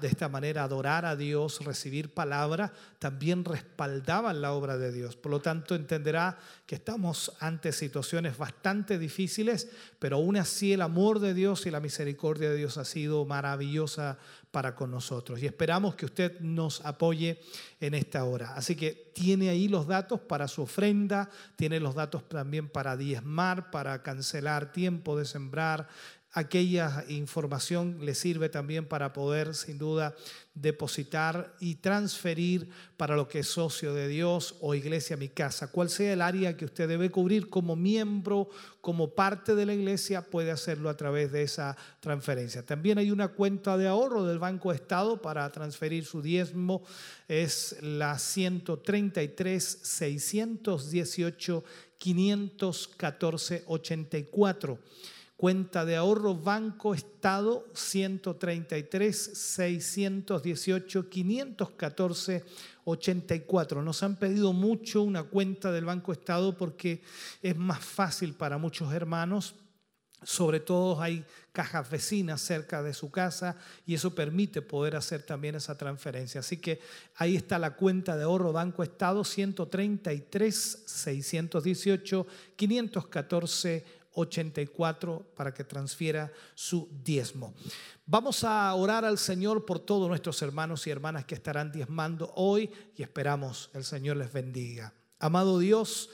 de esta manera adorar a Dios, recibir palabra, también respaldaban la obra de Dios. Por lo tanto, entenderá que estamos ante situaciones bastante difíciles, pero aún así el amor de Dios y la misericordia de Dios ha sido maravillosa para con nosotros. Y esperamos que usted nos apoye en esta hora. Así que tiene ahí los datos para su ofrenda, tiene los datos también para diezmar, para cancelar tiempo de sembrar, aquella información le sirve también para poder, sin duda, depositar y transferir para lo que es socio de Dios o iglesia mi casa. Cual sea el área que usted debe cubrir como miembro, como parte de la iglesia, puede hacerlo a través de esa transferencia. También hay una cuenta de ahorro del Banco Estado para transferir su diezmo. Es la 133 618 514 84 Cuenta de ahorro Banco Estado 133 618 514 84. Nos han pedido mucho una cuenta del Banco Estado porque es más fácil para muchos hermanos. Sobre todo hay cajas vecinas cerca de su casa y eso permite poder hacer también esa transferencia. Así que ahí está la cuenta de ahorro Banco Estado 133 618 514 84 para que transfiera su diezmo. Vamos a orar al Señor por todos nuestros hermanos y hermanas que estarán diezmando hoy y esperamos el Señor les bendiga. Amado Dios,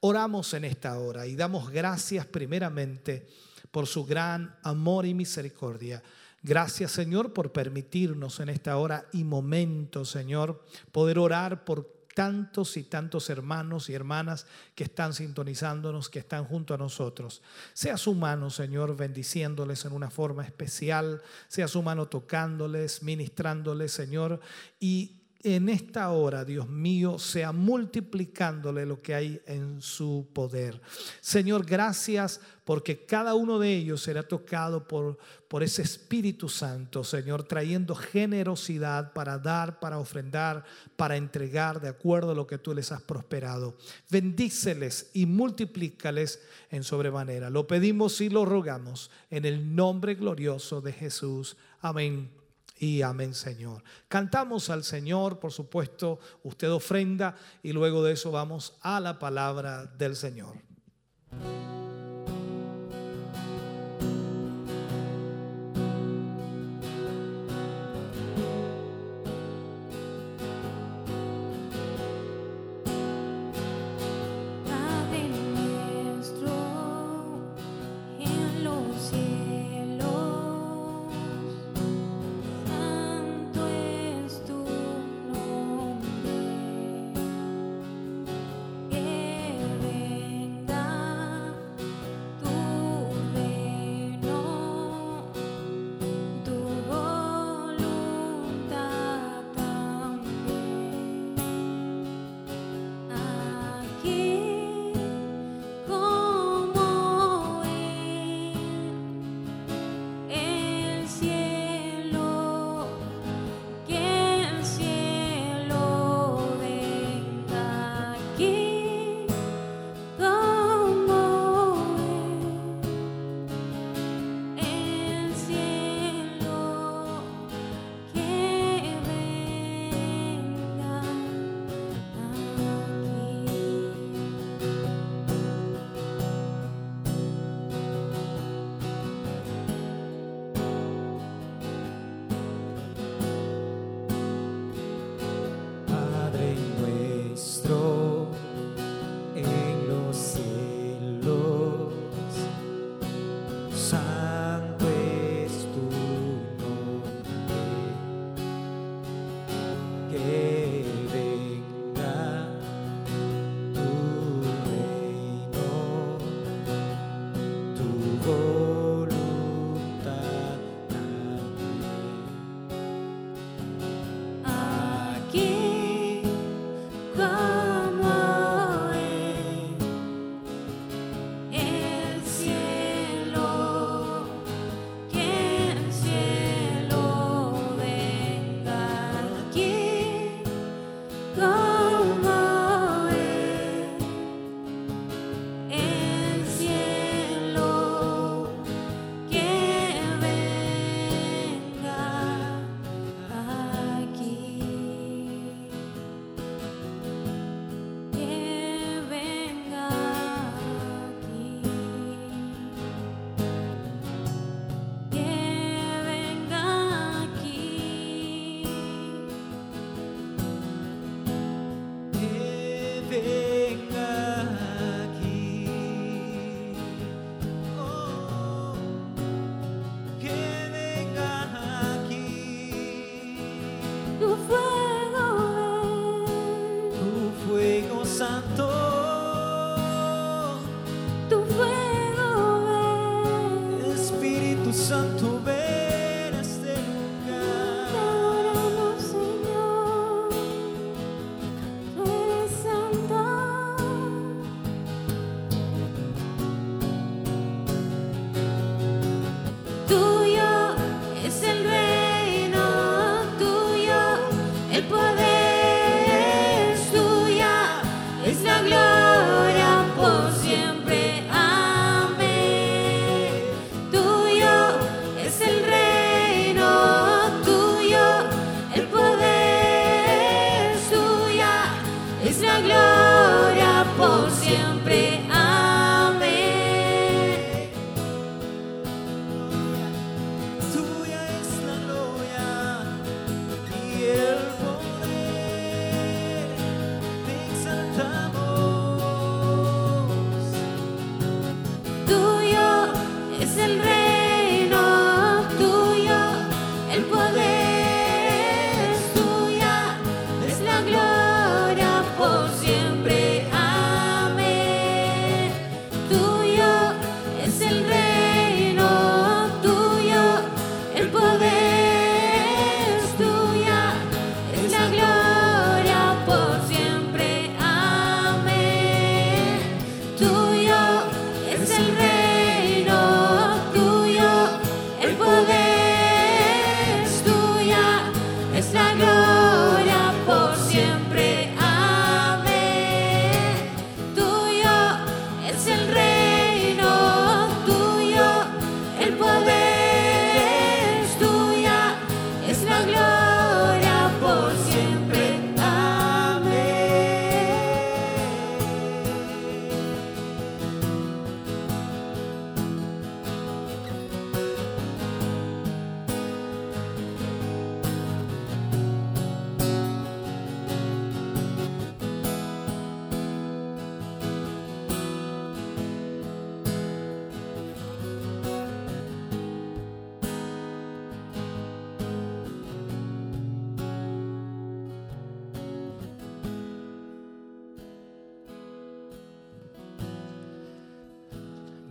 oramos en esta hora y damos gracias primeramente por su gran amor y misericordia. Gracias Señor por permitirnos en esta hora y momento, Señor, poder orar por tantos y tantos hermanos y hermanas que están sintonizándonos, que están junto a nosotros. Sea su mano, Señor, bendiciéndoles en una forma especial, sea su mano tocándoles, ministrándoles, Señor, y en esta hora, Dios mío, sea multiplicándole lo que hay en su poder. Señor, gracias porque cada uno de ellos será tocado por, por ese Espíritu Santo, Señor, trayendo generosidad para dar, para ofrendar, para entregar de acuerdo a lo que tú les has prosperado. Bendíceles y multiplícales en sobremanera. Lo pedimos y lo rogamos en el nombre glorioso de Jesús. Amén y amén, Señor. Cantamos al Señor, por supuesto, usted ofrenda y luego de eso vamos a la palabra del Señor.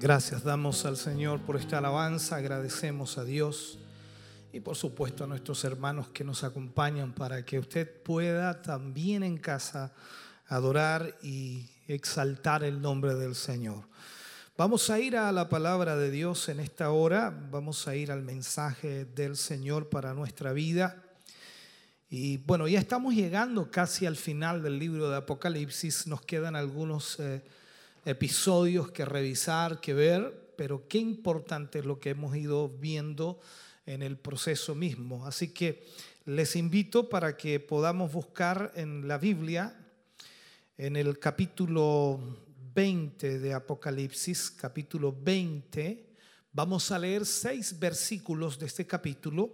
Gracias damos al Señor por esta alabanza, agradecemos a Dios y por supuesto a nuestros hermanos que nos acompañan para que usted pueda también en casa adorar y exaltar el nombre del Señor. Vamos a ir a la palabra de Dios en esta hora, vamos a ir al mensaje del Señor para nuestra vida. Y bueno, ya estamos llegando casi al final del libro de Apocalipsis, nos quedan algunos eh, episodios que revisar, que ver, pero qué importante es lo que hemos ido viendo en el proceso mismo. Así que les invito para que podamos buscar en la Biblia, en el capítulo 20 de Apocalipsis, capítulo 20, vamos a leer seis versículos de este capítulo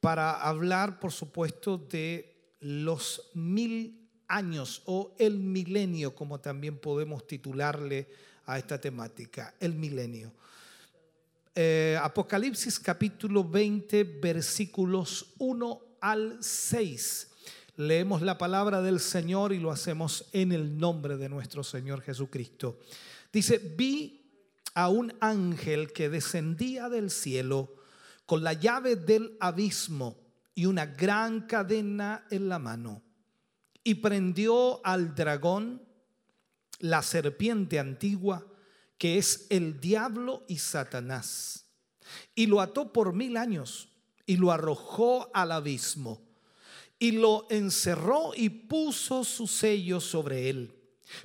para hablar, por supuesto, de los mil años o el milenio, como también podemos titularle a esta temática, el milenio. Eh, Apocalipsis capítulo 20, versículos 1 al 6. Leemos la palabra del Señor y lo hacemos en el nombre de nuestro Señor Jesucristo. Dice, vi a un ángel que descendía del cielo con la llave del abismo y una gran cadena en la mano y prendió al dragón, la serpiente antigua, que es el diablo y Satanás, y lo ató por mil años y lo arrojó al abismo y lo encerró y puso su sello sobre él,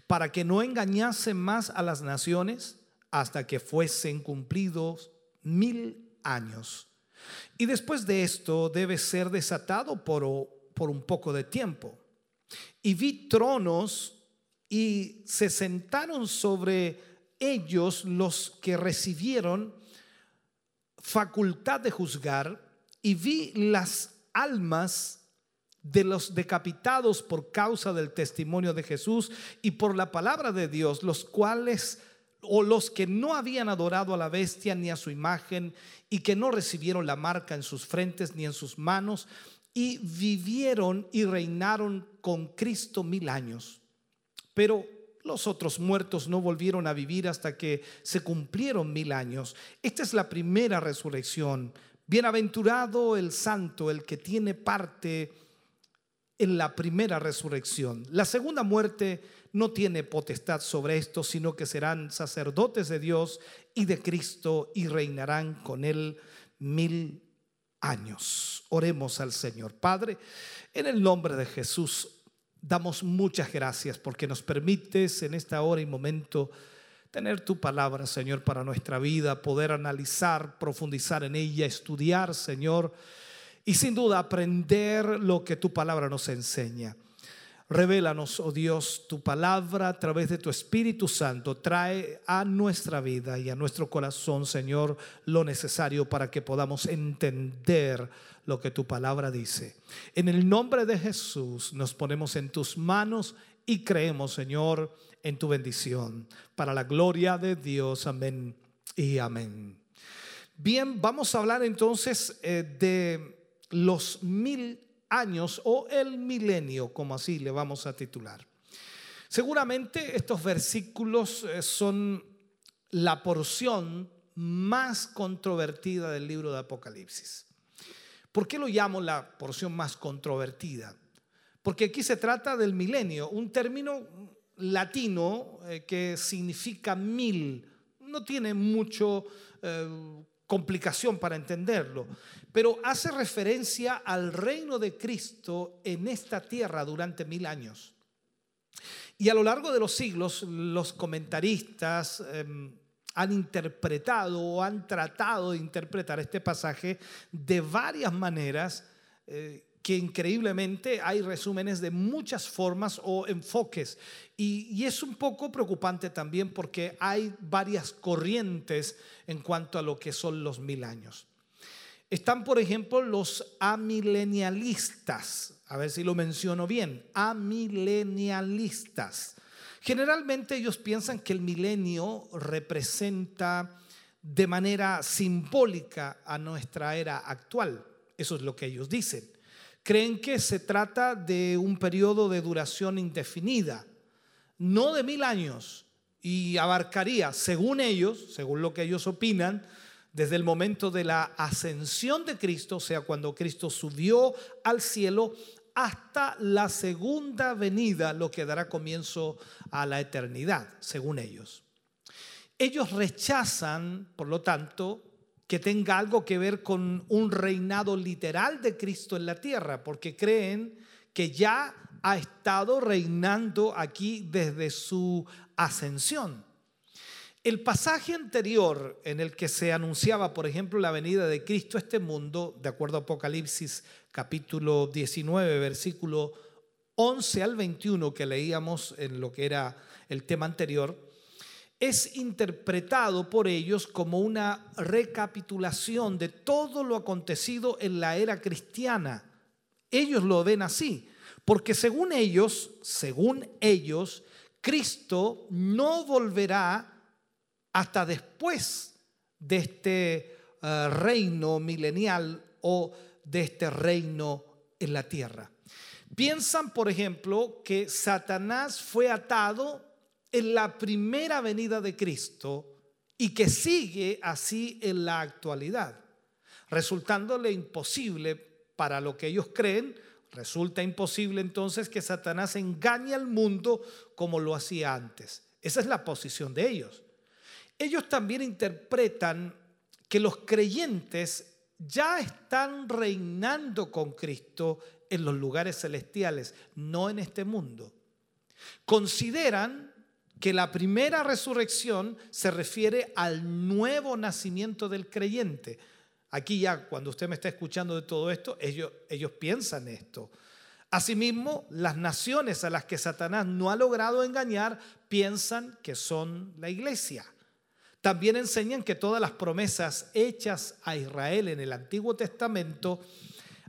para que no engañase más a las naciones hasta que fuesen cumplidos mil años. Y después de esto debe ser desatado por, por un poco de tiempo. Y vi tronos y se sentaron sobre ellos los que recibieron facultad de juzgar y vi las almas de los decapitados por causa del testimonio de Jesús y por la palabra de Dios, los cuales o los que no habían adorado a la bestia ni a su imagen y que no recibieron la marca en sus frentes ni en sus manos y vivieron y reinaron con Cristo mil años. Pero los otros muertos no volvieron a vivir hasta que se cumplieron mil años. Esta es la primera resurrección. Bienaventurado el santo, el que tiene parte en la primera resurrección. La segunda muerte no tiene potestad sobre esto, sino que serán sacerdotes de Dios y de Cristo y reinarán con él mil años. Oremos al Señor. Padre, en el nombre de Jesús, damos muchas gracias porque nos permites en esta hora y momento tener tu palabra, Señor, para nuestra vida, poder analizar, profundizar en ella, estudiar, Señor, y sin duda aprender lo que tu palabra nos enseña. Revélanos, oh Dios, tu palabra a través de tu Espíritu Santo. Trae a nuestra vida y a nuestro corazón, Señor, lo necesario para que podamos entender lo que tu palabra dice. En el nombre de Jesús nos ponemos en tus manos y creemos, Señor, en tu bendición. Para la gloria de Dios. Amén y amén. Bien, vamos a hablar entonces eh, de los mil años o el milenio, como así le vamos a titular. Seguramente estos versículos eh, son la porción más controvertida del libro de Apocalipsis. ¿Por qué lo llamo la porción más controvertida? Porque aquí se trata del milenio, un término latino eh, que significa mil, no tiene mucho eh, complicación para entenderlo, pero hace referencia al reino de Cristo en esta tierra durante mil años. Y a lo largo de los siglos, los comentaristas em, han interpretado o han tratado de interpretar este pasaje de varias maneras, eh, que increíblemente hay resúmenes de muchas formas o enfoques. Y, es un poco preocupante también porque hay varias corrientes en cuanto a lo que son los mil años. Están, por ejemplo, los amilenialistas. A ver si lo menciono bien. Amilenialistas. Generalmente ellos piensan que el milenio representa de manera simbólica a nuestra era actual. Eso es lo que ellos dicen. Creen que se trata de un periodo de duración indefinida, no de mil años, y abarcaría, según ellos, según lo que ellos opinan, desde el momento de la ascensión de Cristo, o sea, cuando Cristo subió al cielo, hasta la segunda venida, lo que dará comienzo a la eternidad, según ellos. Ellos rechazan, por lo tanto, que tenga algo que ver con un reinado literal de Cristo en la tierra, porque creen que ya ha estado reinando aquí desde su ascensión. El pasaje anterior en el que se anunciaba, por ejemplo, la venida de Cristo a este mundo, de acuerdo a Apocalipsis capítulo 19, versículo 11 al 21 que leíamos en lo que era el tema anterior, es interpretado por ellos como una recapitulación de todo lo acontecido en la era cristiana. Ellos lo ven así, porque según ellos, según ellos, Cristo no volverá hasta después de este uh, reino milenial o de este reino en la tierra. Piensan, por ejemplo, que Satanás fue atado en la primera venida de Cristo y que sigue así en la actualidad, resultándole imposible para lo que ellos creen, resulta imposible entonces que Satanás engañe al mundo como lo hacía antes. Esa es la posición de ellos. Ellos también interpretan que los creyentes ya están reinando con Cristo en los lugares celestiales, no en este mundo. Consideran que la primera resurrección se refiere al nuevo nacimiento del creyente. Aquí ya, cuando usted me está escuchando de todo esto, ellos, ellos piensan esto. Asimismo, las naciones a las que Satanás no ha logrado engañar piensan que son la iglesia. También enseñan que todas las promesas hechas a Israel en el Antiguo Testamento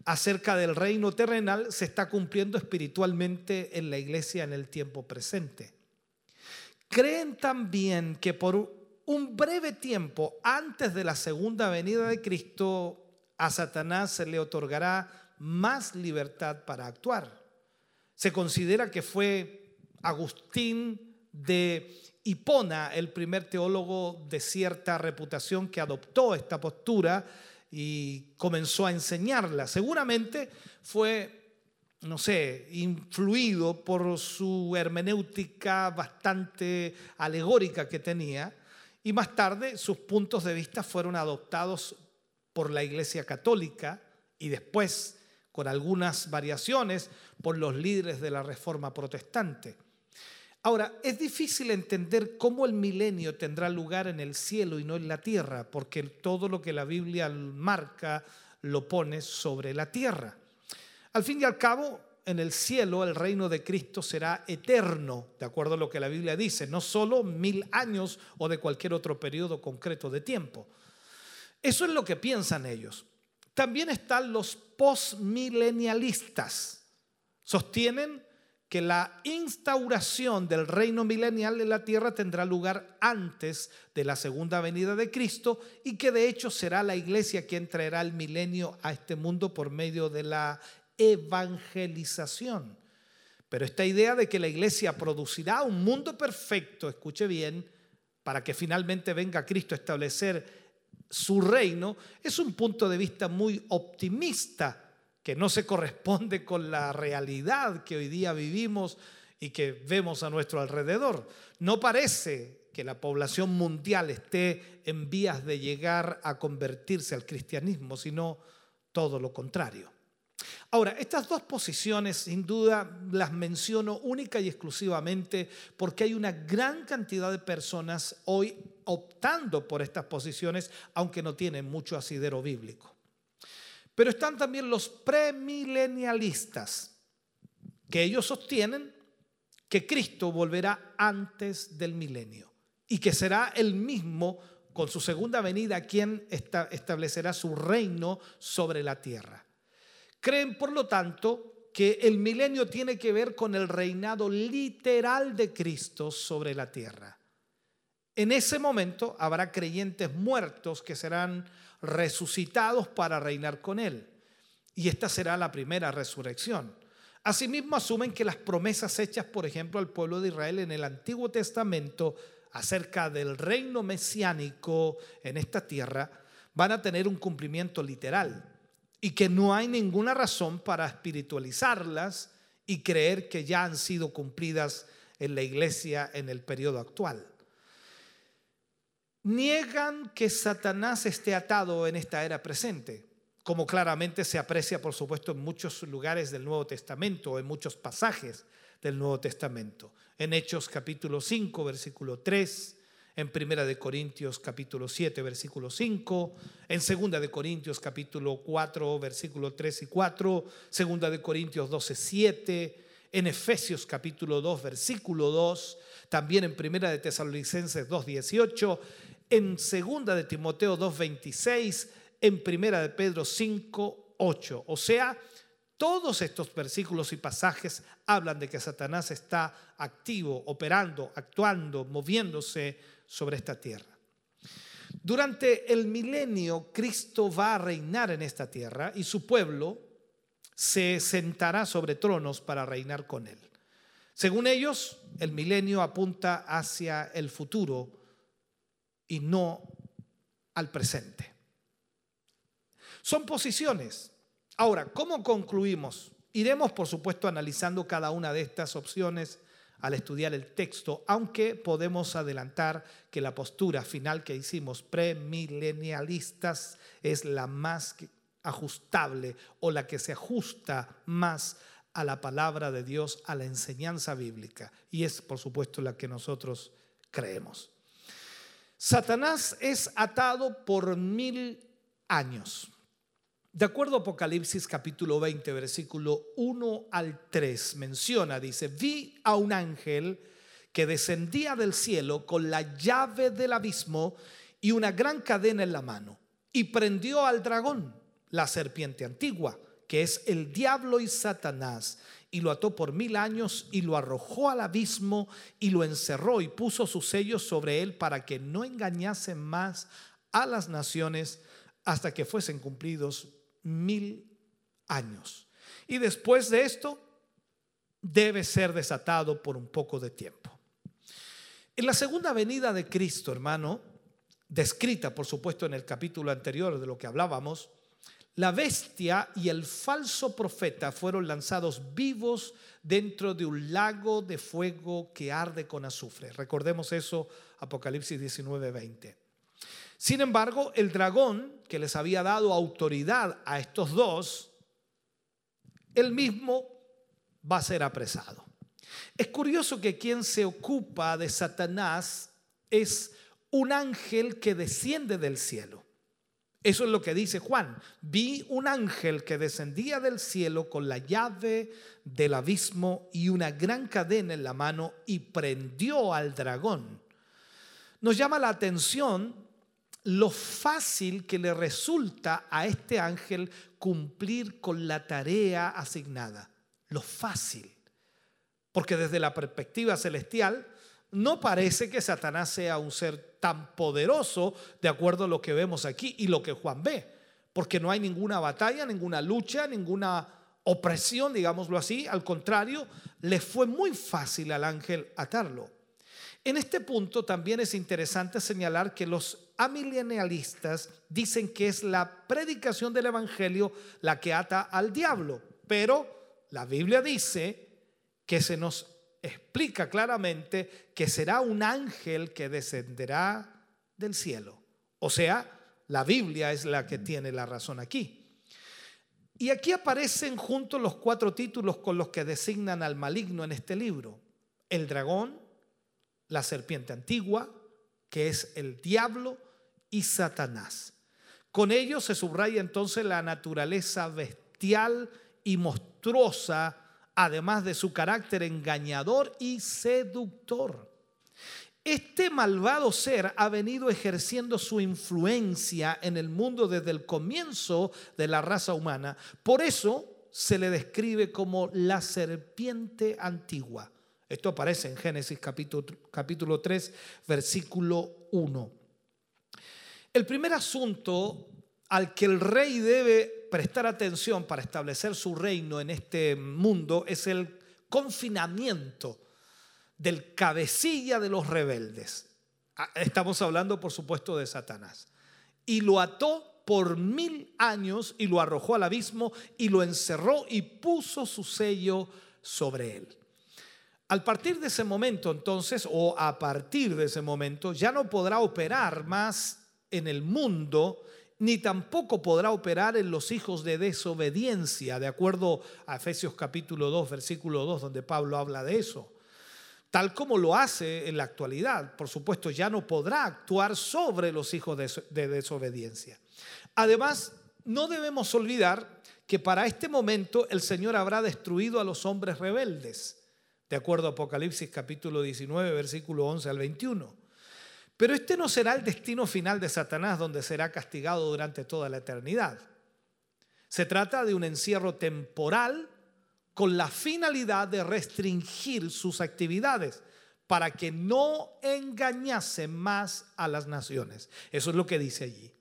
acerca del reino terrenal se está cumpliendo espiritualmente en la iglesia en el tiempo presente. Creen también que por un breve tiempo antes de la segunda venida de Cristo a Satanás se le otorgará más libertad para actuar. Se considera que fue Agustín de Hipona, el primer teólogo de cierta reputación que adoptó esta postura y comenzó a enseñarla. Seguramente fue, no sé, influido por su hermenéutica bastante alegórica que tenía y más tarde sus puntos de vista fueron adoptados por la Iglesia Católica y después, con algunas variaciones, por los líderes de la Reforma Protestante. Ahora, es difícil entender cómo el milenio tendrá lugar en el cielo y no en la tierra, porque todo lo que la Biblia marca lo pone sobre la tierra. Al fin y al cabo, en el cielo el reino de Cristo será eterno, de acuerdo a lo que la Biblia dice, no solo mil años o de cualquier otro periodo concreto de tiempo. Eso es lo que piensan ellos. También están los postmilenialistas. Sostienen que la instauración del reino milenial en la tierra tendrá lugar antes de la segunda venida de Cristo y que de hecho será la iglesia quien traerá el milenio a este mundo por medio de la evangelización. Pero esta idea de que la iglesia producirá un mundo perfecto, escuche bien, para que finalmente venga Cristo a establecer su reino, es un punto de vista muy optimista que no se corresponde con la realidad que hoy día vivimos y que vemos a nuestro alrededor. No parece que la población mundial esté en vías de llegar a convertirse al cristianismo, sino todo lo contrario. Ahora, estas dos posiciones sin duda las menciono única y exclusivamente porque hay una gran cantidad de personas hoy optando por estas posiciones, aunque no tienen mucho asidero bíblico. Pero están también los premilenialistas, que ellos sostienen que Cristo volverá antes del milenio y que será el mismo con su segunda venida quien esta- establecerá su reino sobre la tierra. Creen, por lo tanto, que el milenio tiene que ver con el reinado literal de Cristo sobre la tierra. En ese momento habrá creyentes muertos que serán resucitados para reinar con Él. Y esta será la primera resurrección. Asimismo, asumen que las promesas hechas, por ejemplo, al pueblo de Israel en el Antiguo Testamento acerca del reino mesiánico en esta tierra van a tener un cumplimiento literal y que no hay ninguna razón para espiritualizarlas y creer que ya han sido cumplidas en la iglesia en el periodo actual. Niegan que Satanás esté atado en esta era presente, como claramente se aprecia, por supuesto, en muchos lugares del Nuevo Testamento, en muchos pasajes del Nuevo Testamento. En Hechos capítulo 5, versículo 3, en Primera de Corintios capítulo 7, versículo 5, en Segunda de Corintios capítulo 4, versículo 3 y 4, Segunda de Corintios 12, 7, en Efesios capítulo 2, versículo 2, también en Primera de Tesalonicenses 2, 18, en Segunda de Timoteo 2, 26, en Primera de Pedro 5, 8. O sea, todos estos versículos y pasajes hablan de que Satanás está activo, operando, actuando, moviéndose sobre esta tierra. Durante el milenio, Cristo va a reinar en esta tierra y su pueblo se sentará sobre tronos para reinar con él. Según ellos, el milenio apunta hacia el futuro y no al presente. Son posiciones. Ahora, ¿cómo concluimos? Iremos, por supuesto, analizando cada una de estas opciones al estudiar el texto, aunque podemos adelantar que la postura final que hicimos premilenialistas es la más ajustable o la que se ajusta más a la palabra de Dios, a la enseñanza bíblica, y es, por supuesto, la que nosotros creemos. Satanás es atado por mil años. De acuerdo a Apocalipsis capítulo 20, versículo 1 al 3, menciona, dice, vi a un ángel que descendía del cielo con la llave del abismo y una gran cadena en la mano, y prendió al dragón, la serpiente antigua, que es el diablo y Satanás, y lo ató por mil años y lo arrojó al abismo y lo encerró y puso sus sellos sobre él para que no engañase más a las naciones hasta que fuesen cumplidos mil años. Y después de esto, debe ser desatado por un poco de tiempo. En la segunda venida de Cristo, hermano, descrita por supuesto en el capítulo anterior de lo que hablábamos, la bestia y el falso profeta fueron lanzados vivos dentro de un lago de fuego que arde con azufre. Recordemos eso, Apocalipsis 19, 20. Sin embargo, el dragón que les había dado autoridad a estos dos, él mismo va a ser apresado. Es curioso que quien se ocupa de Satanás es un ángel que desciende del cielo. Eso es lo que dice Juan. Vi un ángel que descendía del cielo con la llave del abismo y una gran cadena en la mano y prendió al dragón. Nos llama la atención lo fácil que le resulta a este ángel cumplir con la tarea asignada. Lo fácil. Porque desde la perspectiva celestial, no parece que Satanás sea un ser tan poderoso de acuerdo a lo que vemos aquí y lo que Juan ve. Porque no hay ninguna batalla, ninguna lucha, ninguna opresión, digámoslo así. Al contrario, le fue muy fácil al ángel atarlo. En este punto también es interesante señalar que los amilenialistas dicen que es la predicación del Evangelio la que ata al diablo, pero la Biblia dice que se nos explica claramente que será un ángel que descenderá del cielo. O sea, la Biblia es la que tiene la razón aquí. Y aquí aparecen juntos los cuatro títulos con los que designan al maligno en este libro. El dragón, la serpiente antigua, que es el diablo, y Satanás. Con ello se subraya entonces la naturaleza bestial y monstruosa, además de su carácter engañador y seductor. Este malvado ser ha venido ejerciendo su influencia en el mundo desde el comienzo de la raza humana. Por eso se le describe como la serpiente antigua. Esto aparece en Génesis capítulo, capítulo 3, versículo 1. El primer asunto al que el rey debe prestar atención para establecer su reino en este mundo es el confinamiento del cabecilla de los rebeldes. Ah, Estamos hablando, por supuesto, de Satanás. Y lo ató por mil años y lo arrojó al abismo y lo encerró y puso su sello sobre él. Al partir de ese momento, entonces, o a partir de ese momento, ya no podrá operar más en el mundo, ni tampoco podrá operar en los hijos de desobediencia, de acuerdo a Efesios capítulo 2, versículo 2, donde Pablo habla de eso tal como lo hace en la actualidad. Por supuesto, ya no podrá actuar sobre los hijos de, de desobediencia. Además, no debemos olvidar que para este momento el Señor habrá destruido a los hombres rebeldes, de acuerdo a Apocalipsis capítulo 19, versículo 11 al 21. Pero este no será el destino final de Satanás, donde será castigado durante toda la eternidad. Se trata de un encierro temporal con la finalidad de restringir sus actividades para que no engañase más a las naciones. Eso es lo que dice allí.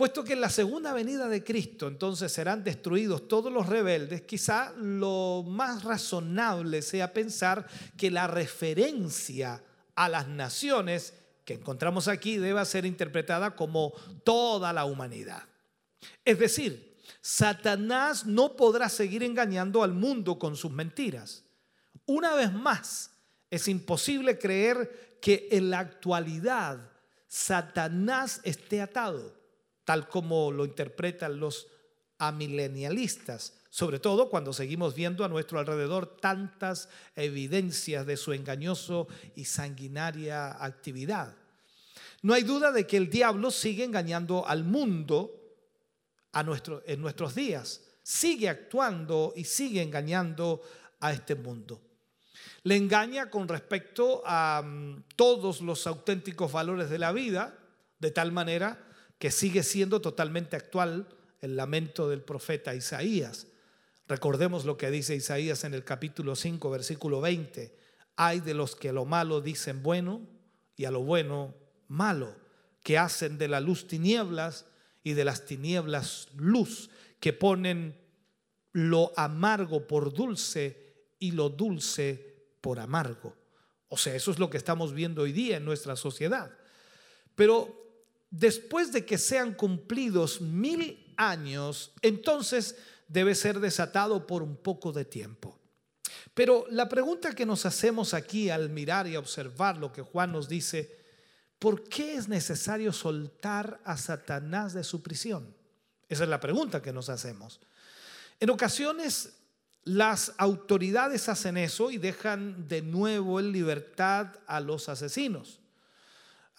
Puesto que en la segunda venida de Cristo entonces serán destruidos todos los rebeldes, quizá lo más razonable sea pensar que la referencia a las naciones que encontramos aquí deba ser interpretada como toda la humanidad. Es decir, Satanás no podrá seguir engañando al mundo con sus mentiras. Una vez más, es imposible creer que en la actualidad Satanás esté atado, tal como lo interpretan los amilenialistas, sobre todo cuando seguimos viendo a nuestro alrededor tantas evidencias de su engañoso y sanguinaria actividad. No hay duda de que el diablo sigue engañando al mundo a en nuestros días. Sigue actuando y sigue engañando a este mundo. Le engaña con respecto a mm, todos los auténticos valores de la vida, de tal manera que sigue siendo totalmente actual el lamento del profeta Isaías. Recordemos lo que dice Isaías en el capítulo 5, versículo 20. Hay de los que a lo malo dicen bueno y a lo bueno malo, que hacen de la luz tinieblas y de las tinieblas luz, que ponen lo amargo por dulce y lo dulce por amargo. O sea, eso es lo que estamos viendo hoy día en nuestra sociedad. Pero después de que sean cumplidos mil años, entonces debe ser desatado por un poco de tiempo. Pero la pregunta que nos hacemos aquí al mirar y observar lo que Juan nos dice ¿por qué es necesario soltar a Satanás de su prisión? Esa es la pregunta que nos hacemos. En ocasiones las autoridades hacen eso y dejan de nuevo en libertad a los asesinos.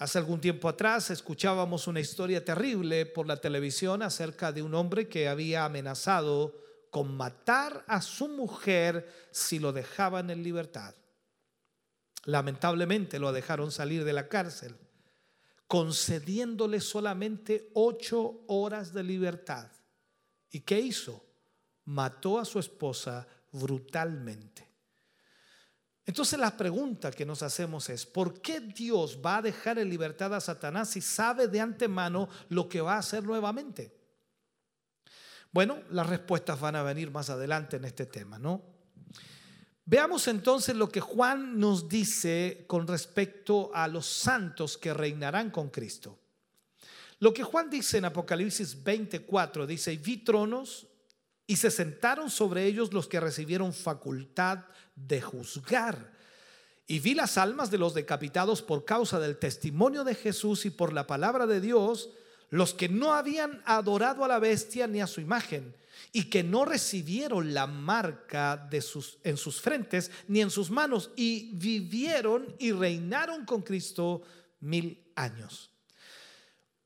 Hace algún tiempo atrás escuchábamos una historia terrible por la televisión acerca de un hombre que había amenazado con matar a su mujer si lo dejaban en libertad. Lamentablemente lo dejaron salir de la cárcel concediéndole solamente ocho horas de libertad. ¿Y qué hizo? Mató a su esposa brutalmente. Entonces la pregunta que nos hacemos es, ¿por qué Dios va a dejar en libertad a Satanás si sabe de antemano lo que va a hacer nuevamente? Bueno, las respuestas van a venir más adelante en este tema, ¿no? Veamos entonces lo que Juan nos dice con respecto a los santos que reinarán con Cristo. Lo que Juan dice en Apocalipsis 24 dice, vi tronos y se sentaron sobre ellos los que recibieron facultad de juzgar. Y vi las almas de los decapitados por causa del testimonio de Jesús y por la palabra de Dios, los que no habían adorado a la bestia ni a su imagen, y que no recibieron la marca de sus, en sus frentes ni en sus manos, y vivieron y reinaron con Cristo mil años.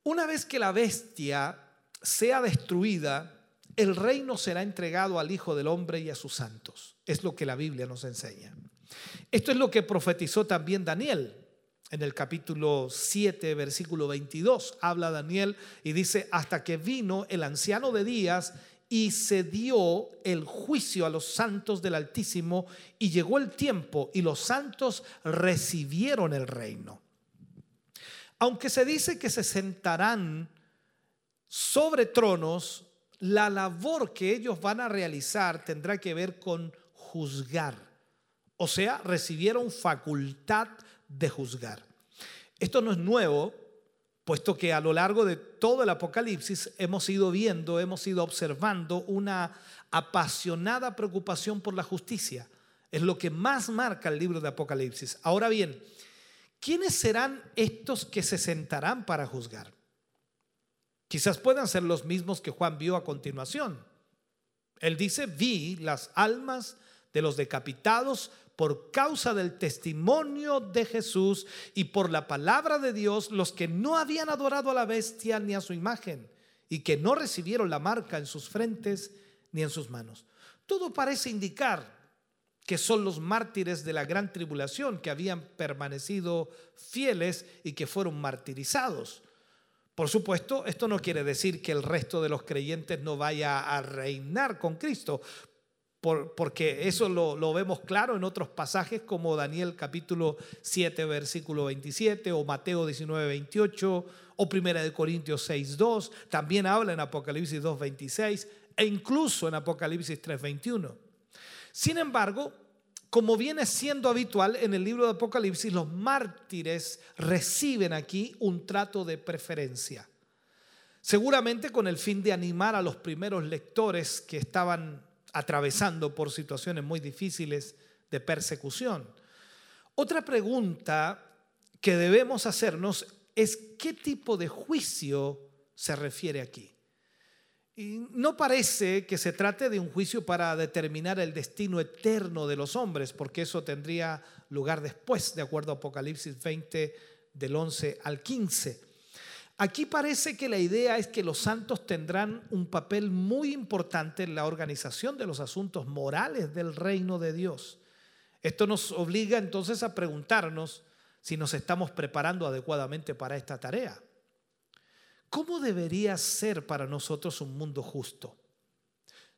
Una vez que la bestia sea destruida, el reino será entregado al Hijo del Hombre y a sus santos. Es lo que la Biblia nos enseña. Esto es lo que profetizó también Daniel. En el capítulo 7, versículo 22, habla Daniel y dice, hasta que vino el anciano de días y se dio el juicio a los santos del Altísimo y llegó el tiempo y los santos recibieron el reino. Aunque se dice que se sentarán sobre tronos, la labor que ellos van a realizar tendrá que ver con juzgar. O sea, recibieron facultad de juzgar. Esto no es nuevo, puesto que a lo largo de todo el Apocalipsis hemos ido viendo, hemos ido observando una apasionada preocupación por la justicia. Es lo que más marca el libro de Apocalipsis. Ahora bien, ¿quiénes serán estos que se sentarán para juzgar? Quizás puedan ser los mismos que Juan vio a continuación. Él dice, vi las almas de los decapitados por causa del testimonio de Jesús y por la palabra de Dios, los que no habían adorado a la bestia ni a su imagen y que no recibieron la marca en sus frentes ni en sus manos. Todo parece indicar que son los mártires de la gran tribulación que habían permanecido fieles y que fueron martirizados. Por supuesto, esto no quiere decir que el resto de los creyentes no vaya a reinar con Cristo, porque eso lo, lo, vemos claro en otros pasajes como Daniel capítulo 7 versículo 27 o Mateo 19 28 o Primera de Corintios 6 2, también habla en Apocalipsis 2 26 e incluso en Apocalipsis 3 21. Sin embargo, como viene siendo habitual en el libro de Apocalipsis, los mártires reciben aquí un trato de preferencia. Seguramente con el fin de animar a los primeros lectores que estaban atravesando por situaciones muy difíciles de persecución. Otra pregunta que debemos hacernos es qué tipo de juicio se refiere aquí. No parece que se trate de un juicio para determinar el destino eterno de los hombres, porque eso tendría lugar después, de acuerdo a Apocalipsis 20, del 11 al 15. Aquí parece que la idea es que los santos tendrán un papel muy importante en la organización de los asuntos morales del reino de Dios. Esto nos obliga entonces a preguntarnos si nos estamos preparando adecuadamente para esta tarea. ¿Cómo debería ser para nosotros un mundo justo?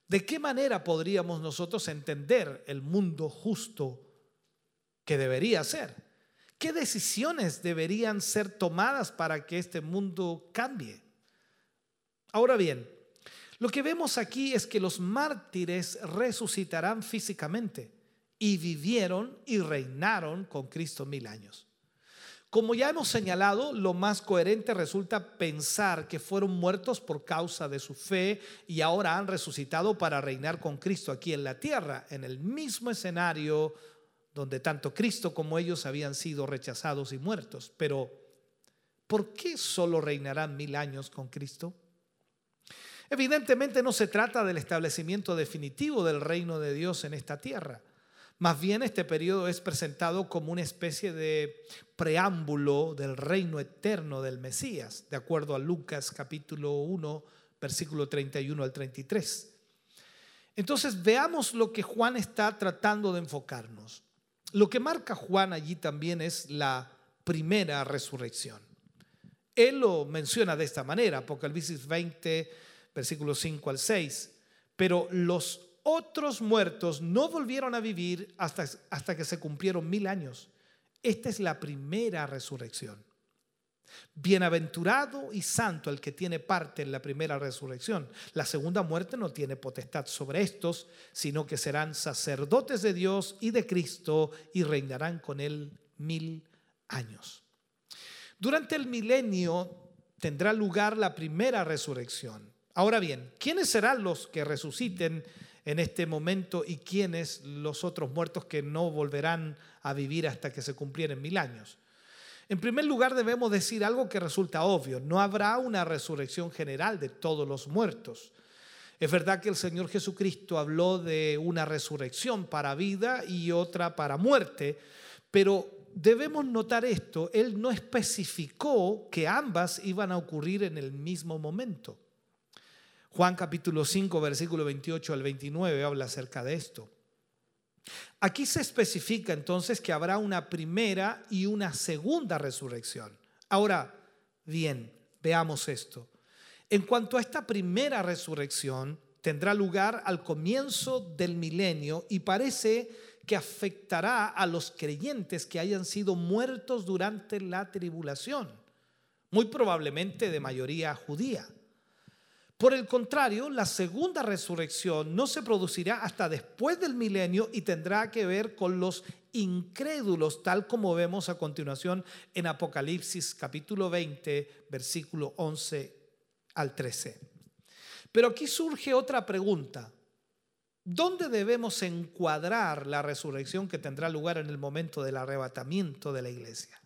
¿De qué manera podríamos nosotros entender el mundo justo que debería ser? ¿Qué decisiones deberían ser tomadas para que este mundo cambie? Ahora bien, lo que vemos aquí es que los mártires resucitarán físicamente y vivieron y reinaron con Cristo mil años. Como ya hemos señalado, lo más coherente resulta pensar que fueron muertos por causa de su fe y ahora han resucitado para reinar con Cristo aquí en la tierra, en el mismo escenario donde tanto Cristo como ellos habían sido rechazados y muertos. Pero, ¿por qué solo reinarán mil años con Cristo? Evidentemente no se trata del establecimiento definitivo del reino de Dios en esta tierra. Más bien este periodo es presentado como una especie de preámbulo del reino eterno del Mesías, de acuerdo a Lucas capítulo 1, versículo 31 al 33. Entonces veamos lo que Juan está tratando de enfocarnos. Lo que marca Juan allí también es la primera resurrección. Él lo menciona de esta manera, Apocalipsis 20, versículos 5 al 6. Pero los otros muertos no volvieron a vivir hasta, hasta que se cumplieron mil años. Esta es la primera resurrección. Bienaventurado y santo el que tiene parte en la primera resurrección. La segunda muerte no tiene potestad sobre estos, sino que serán sacerdotes de Dios y de Cristo y reinarán con él mil años. Durante el milenio tendrá lugar la primera resurrección. Ahora bien, ¿quiénes serán los que resuciten en este momento y quiénes los otros muertos que no volverán a vivir hasta que se cumplieran mil años? En primer lugar, debemos decir algo que resulta obvio. No habrá una resurrección general de todos los muertos. Es verdad que el Señor Jesucristo habló de una resurrección para vida y otra para muerte, pero debemos notar esto, Él no especificó que ambas iban a ocurrir en el mismo momento. Juan capítulo 5, versículo 28 al 29 habla acerca de esto. Aquí se especifica entonces que habrá una primera y una segunda resurrección. Ahora, bien, veamos esto. En cuanto a esta primera resurrección, tendrá lugar al comienzo del milenio y parece que afectará a los creyentes que hayan sido muertos durante la tribulación, muy probablemente de mayoría judía. Por el contrario, la segunda resurrección no se producirá hasta después del milenio y tendrá que ver con los incrédulos, tal como vemos a continuación en Apocalipsis capítulo 20, versículo 11 al 13. Pero aquí surge otra pregunta. ¿Dónde debemos encuadrar la resurrección que tendrá lugar en el momento del arrebatamiento de la iglesia?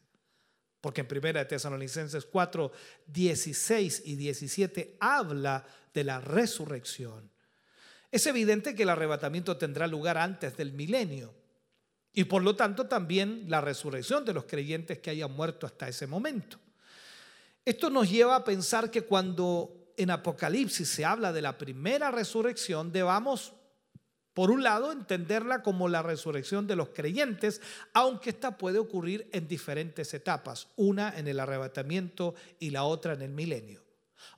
Porque en 1 Tesalonicenses 4, 16 y 17 habla de la resurrección. Es evidente que el arrebatamiento tendrá lugar antes del milenio y por lo tanto también la resurrección de los creyentes que hayan muerto hasta ese momento. Esto nos lleva a pensar que cuando en Apocalipsis se habla de la primera resurrección, debamos por un lado, entenderla como la resurrección de los creyentes, aunque esta puede ocurrir en diferentes etapas, una en el arrebatamiento y la otra en el milenio.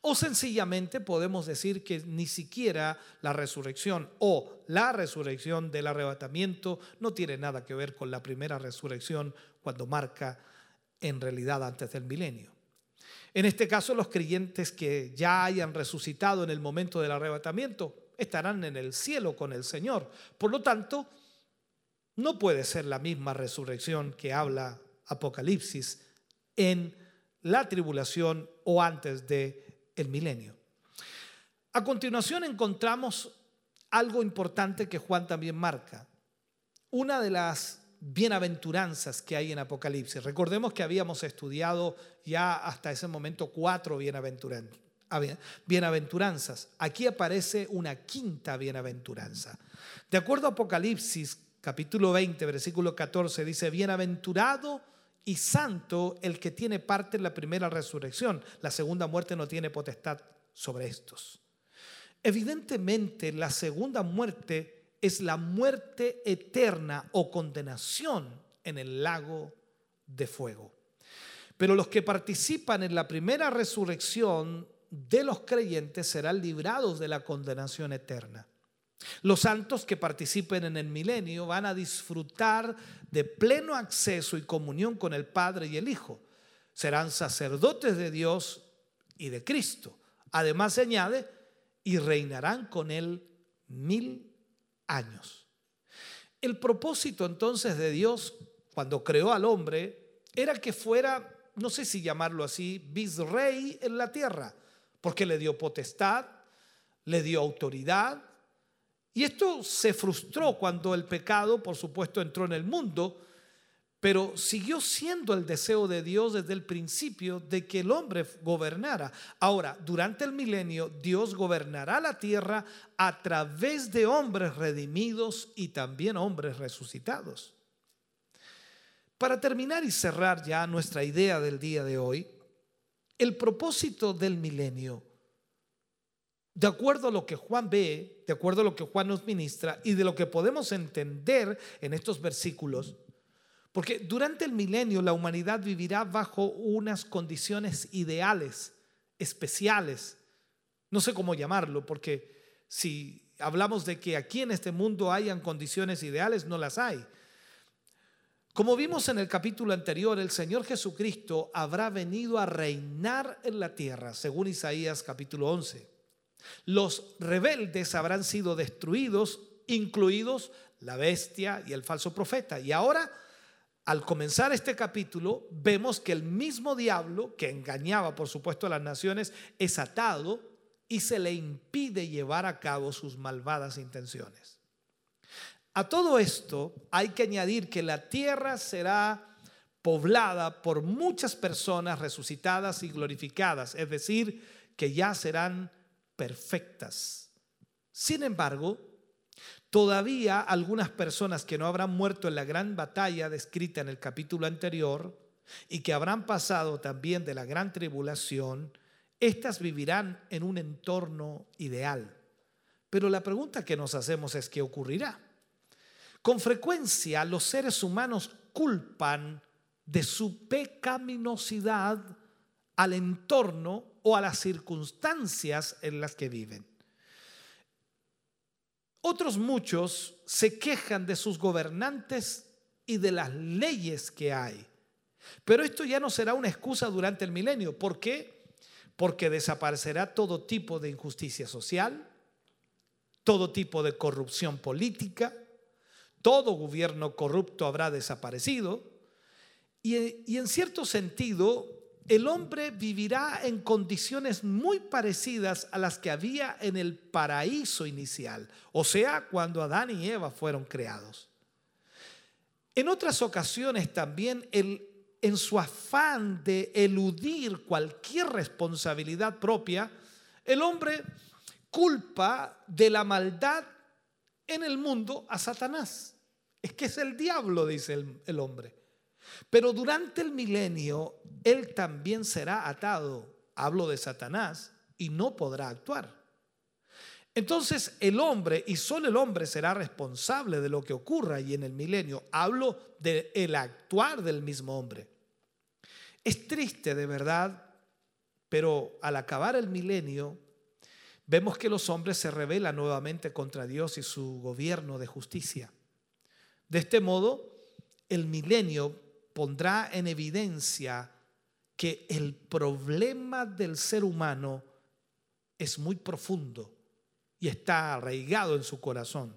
O sencillamente podemos decir que ni siquiera la resurrección o la resurrección del arrebatamiento no tiene nada que ver con la primera resurrección cuando marca en realidad antes del milenio. En este caso, los creyentes que ya hayan resucitado en el momento del arrebatamiento estarán en el cielo con el Señor. Por lo tanto, no puede ser la misma resurrección que habla Apocalipsis en la tribulación o antes de el milenio. A continuación encontramos algo importante que Juan también marca. Una de las bienaventuranzas que hay en Apocalipsis. Recordemos que habíamos estudiado ya hasta ese momento cuatro bienaventuranzas bienaventuranzas. Aquí aparece una quinta bienaventuranza. De acuerdo a Apocalipsis capítulo 20, versículo 14, dice, bienaventurado y santo el que tiene parte en la primera resurrección. La segunda muerte no tiene potestad sobre estos. Evidentemente, la segunda muerte es la muerte eterna o condenación en el lago de fuego. Pero los que participan en la primera resurrección de los creyentes serán librados de la condenación eterna. Los santos que participen en el milenio van a disfrutar de pleno acceso y comunión con el Padre y el Hijo. Serán sacerdotes de Dios y de Cristo. Además se añade, y reinarán con Él mil años. El propósito entonces de Dios cuando creó al hombre era que fuera, no sé si llamarlo así, bisrey en la tierra porque le dio potestad, le dio autoridad. Y esto se frustró cuando el pecado, por supuesto, entró en el mundo, pero siguió siendo el deseo de Dios desde el principio de que el hombre gobernara. Ahora, durante el milenio, Dios gobernará la tierra a través de hombres redimidos y también hombres resucitados. Para terminar y cerrar ya nuestra idea del día de hoy, el propósito del milenio, de acuerdo a lo que Juan ve, de acuerdo a lo que Juan nos ministra y de lo que podemos entender en estos versículos, porque durante el milenio la humanidad vivirá bajo unas condiciones ideales, especiales, no sé cómo llamarlo, porque si hablamos de que aquí en este mundo hayan condiciones ideales, no las hay. Como vimos en el capítulo anterior, el Señor Jesucristo habrá venido a reinar en la tierra, según Isaías capítulo 11. Los rebeldes habrán sido destruidos, incluidos la bestia y el falso profeta. Y ahora, al comenzar este capítulo, vemos que el mismo diablo que engañaba, por supuesto, a las naciones, es atado y se le impide llevar a cabo sus malvadas intenciones. A todo esto hay que añadir que la tierra será poblada por muchas personas resucitadas y glorificadas, es decir, que ya serán perfectas. Sin embargo, todavía algunas personas que no habrán muerto en la gran batalla descrita en el capítulo anterior y que habrán pasado también de la gran tribulación, estas vivirán en un entorno ideal. Pero la pregunta que nos hacemos es, ¿qué ocurrirá? Con frecuencia los seres humanos culpan de su pecaminosidad al entorno o a las circunstancias en las que viven. Otros muchos se quejan de sus gobernantes y de las leyes que hay. Pero esto ya no será una excusa durante el milenio. ¿Por qué? Porque desaparecerá todo tipo de injusticia social, todo tipo de corrupción política, todo gobierno corrupto habrá desaparecido. Y, en cierto sentido, el hombre vivirá en condiciones muy parecidas a las que había en el paraíso inicial, o sea, cuando Adán y Eva fueron creados. En otras ocasiones también en su afán de eludir cualquier responsabilidad propia, el hombre culpa de la maldad en el mundo a Satanás. Es que es el diablo, dice el, hombre. Pero durante el milenio, él también será atado, hablo de Satanás, y no podrá actuar. Entonces el hombre, y solo el hombre será responsable de lo que ocurra y en el milenio, hablo del actuar del mismo hombre. Es triste de verdad, pero al acabar el milenio, vemos que los hombres se rebelan nuevamente contra Dios y su gobierno de justicia. De este modo, el milenio pondrá en evidencia que el problema del ser humano es muy profundo y está arraigado en su corazón.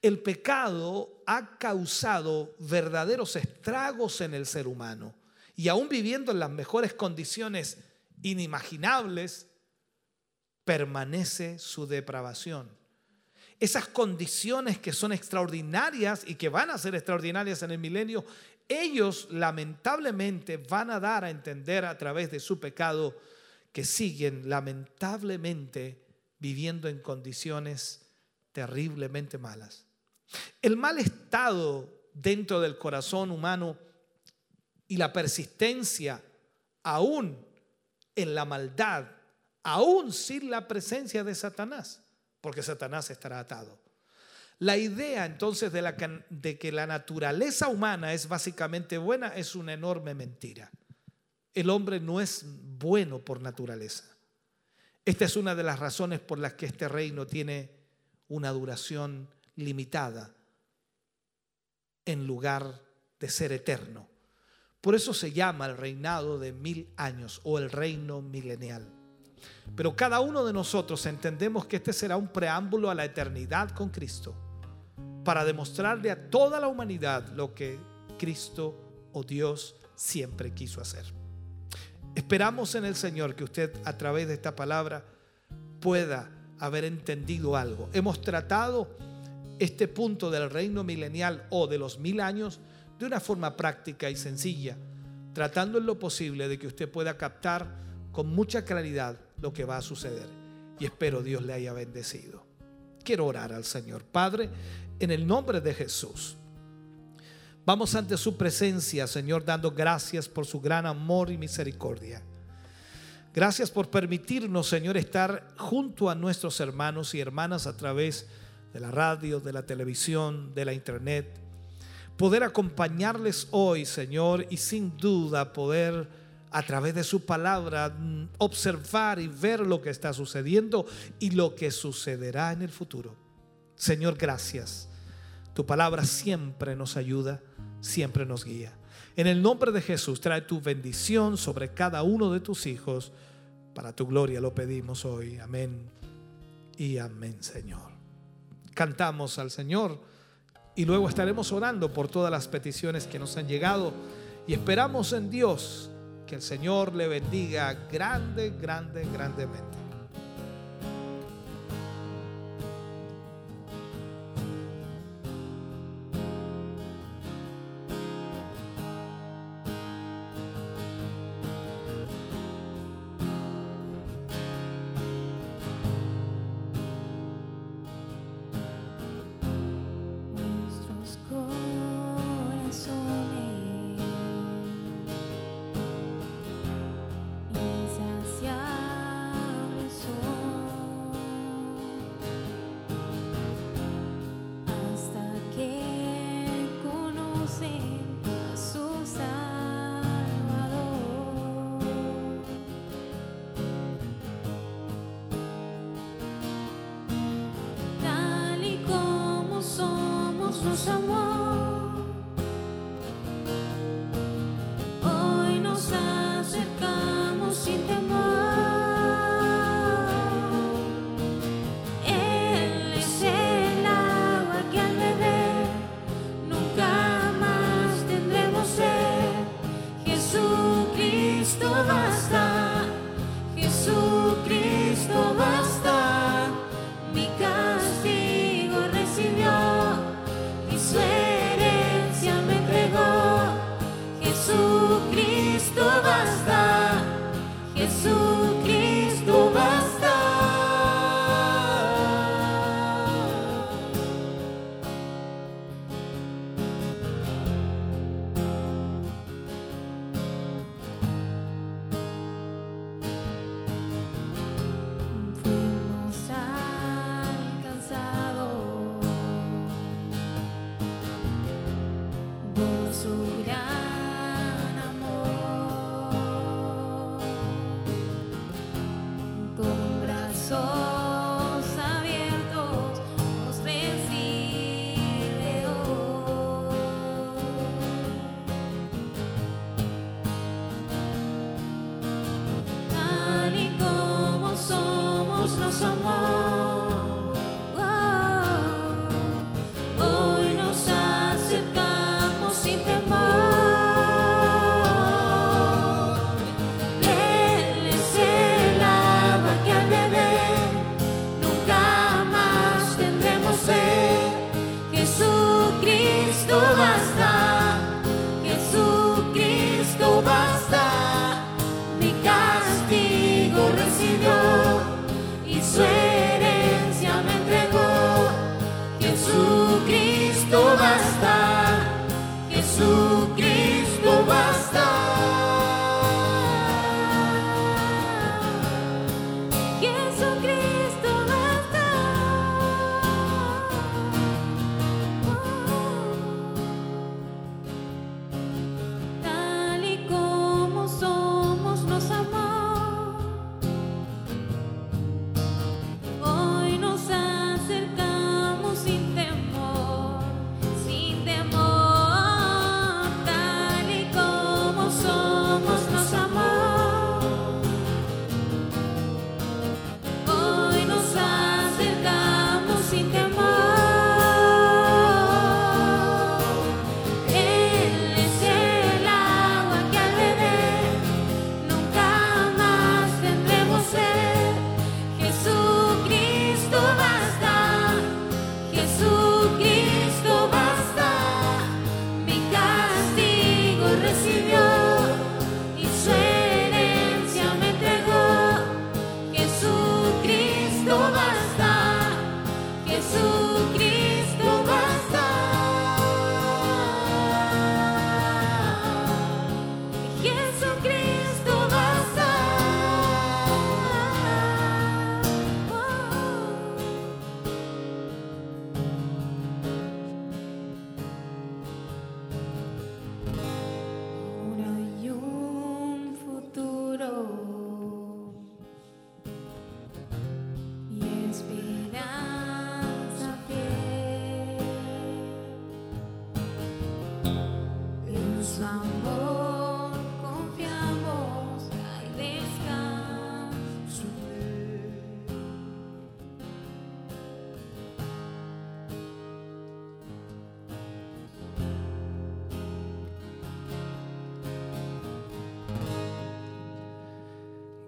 El pecado ha causado verdaderos estragos en el ser humano y aún viviendo en las mejores condiciones inimaginables, permanece su depravación. Esas condiciones que son extraordinarias y que van a ser extraordinarias en el milenio ellos lamentablemente van a dar a entender a través de su pecado que siguen lamentablemente viviendo en condiciones terriblemente malas. El mal estado dentro del corazón humano y la persistencia aún en la maldad, aún sin la presencia de Satanás, porque Satanás estará atado. La idea entonces de, de que la naturaleza humana es básicamente buena es una enorme mentira. El hombre no es bueno por naturaleza. Esta es una de las razones por las que este reino tiene una duración limitada en lugar de ser eterno. Por eso se llama el reinado de mil años o el reino milenial. Pero cada uno de nosotros entendemos que este será un preámbulo a la eternidad con Cristo para demostrarle a toda la humanidad lo que Cristo o Dios siempre quiso hacer. Esperamos en el Señor que usted a través de esta palabra pueda haber entendido algo. Hemos tratado este punto del reino milenial o de los mil años de una forma práctica y sencilla, tratando en lo posible de que usted pueda captar con mucha claridad lo que va a suceder. Y espero Dios le haya bendecido. Quiero orar al Señor. Padre, en el nombre de Jesús. Vamos ante su presencia, Señor, dando gracias por su gran amor y misericordia. Gracias por permitirnos, Señor, estar junto a nuestros hermanos y hermanas a través de la radio, de la televisión, de la internet. Poder acompañarles hoy, Señor, y sin duda poder a través de su palabra mm, observar y ver lo que está sucediendo y lo que sucederá en el futuro. Señor, gracias tu palabra siempre nos ayuda, siempre nos guía. En el nombre de Jesús, trae tu bendición sobre cada uno de tus hijos. Para tu gloria lo pedimos hoy. Amén y amén, Señor. Cantamos al Señor y luego estaremos orando por todas las peticiones que nos han llegado y esperamos en Dios que el Señor le bendiga grande, grande, grandemente.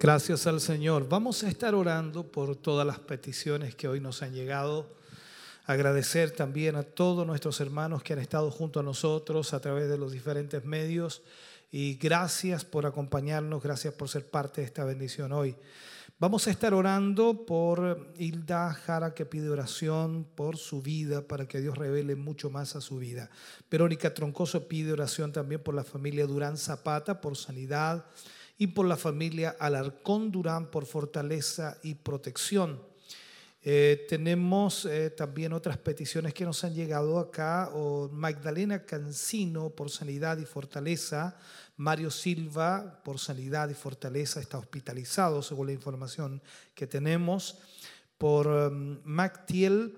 Gracias al Señor. Vamos a estar orando por todas las peticiones que hoy nos han llegado. Agradecer también a todos nuestros hermanos que han estado junto a nosotros a través de los diferentes medios. Y gracias por acompañarnos, gracias por ser parte de esta bendición hoy. Vamos a estar orando por Hilda Jara, que pide oración por su vida, para que Dios revele mucho más a su vida. Verónica Troncoso pide oración también por la familia Durán Zapata, por sanidad, y por la familia Alarcón Durán, por fortaleza y protección. Eh, tenemos eh, también otras peticiones que nos han llegado acá. Magdalena Cancino por sanidad y fortaleza. Mario Silva por sanidad y fortaleza está hospitalizado según la información que tenemos. Por um,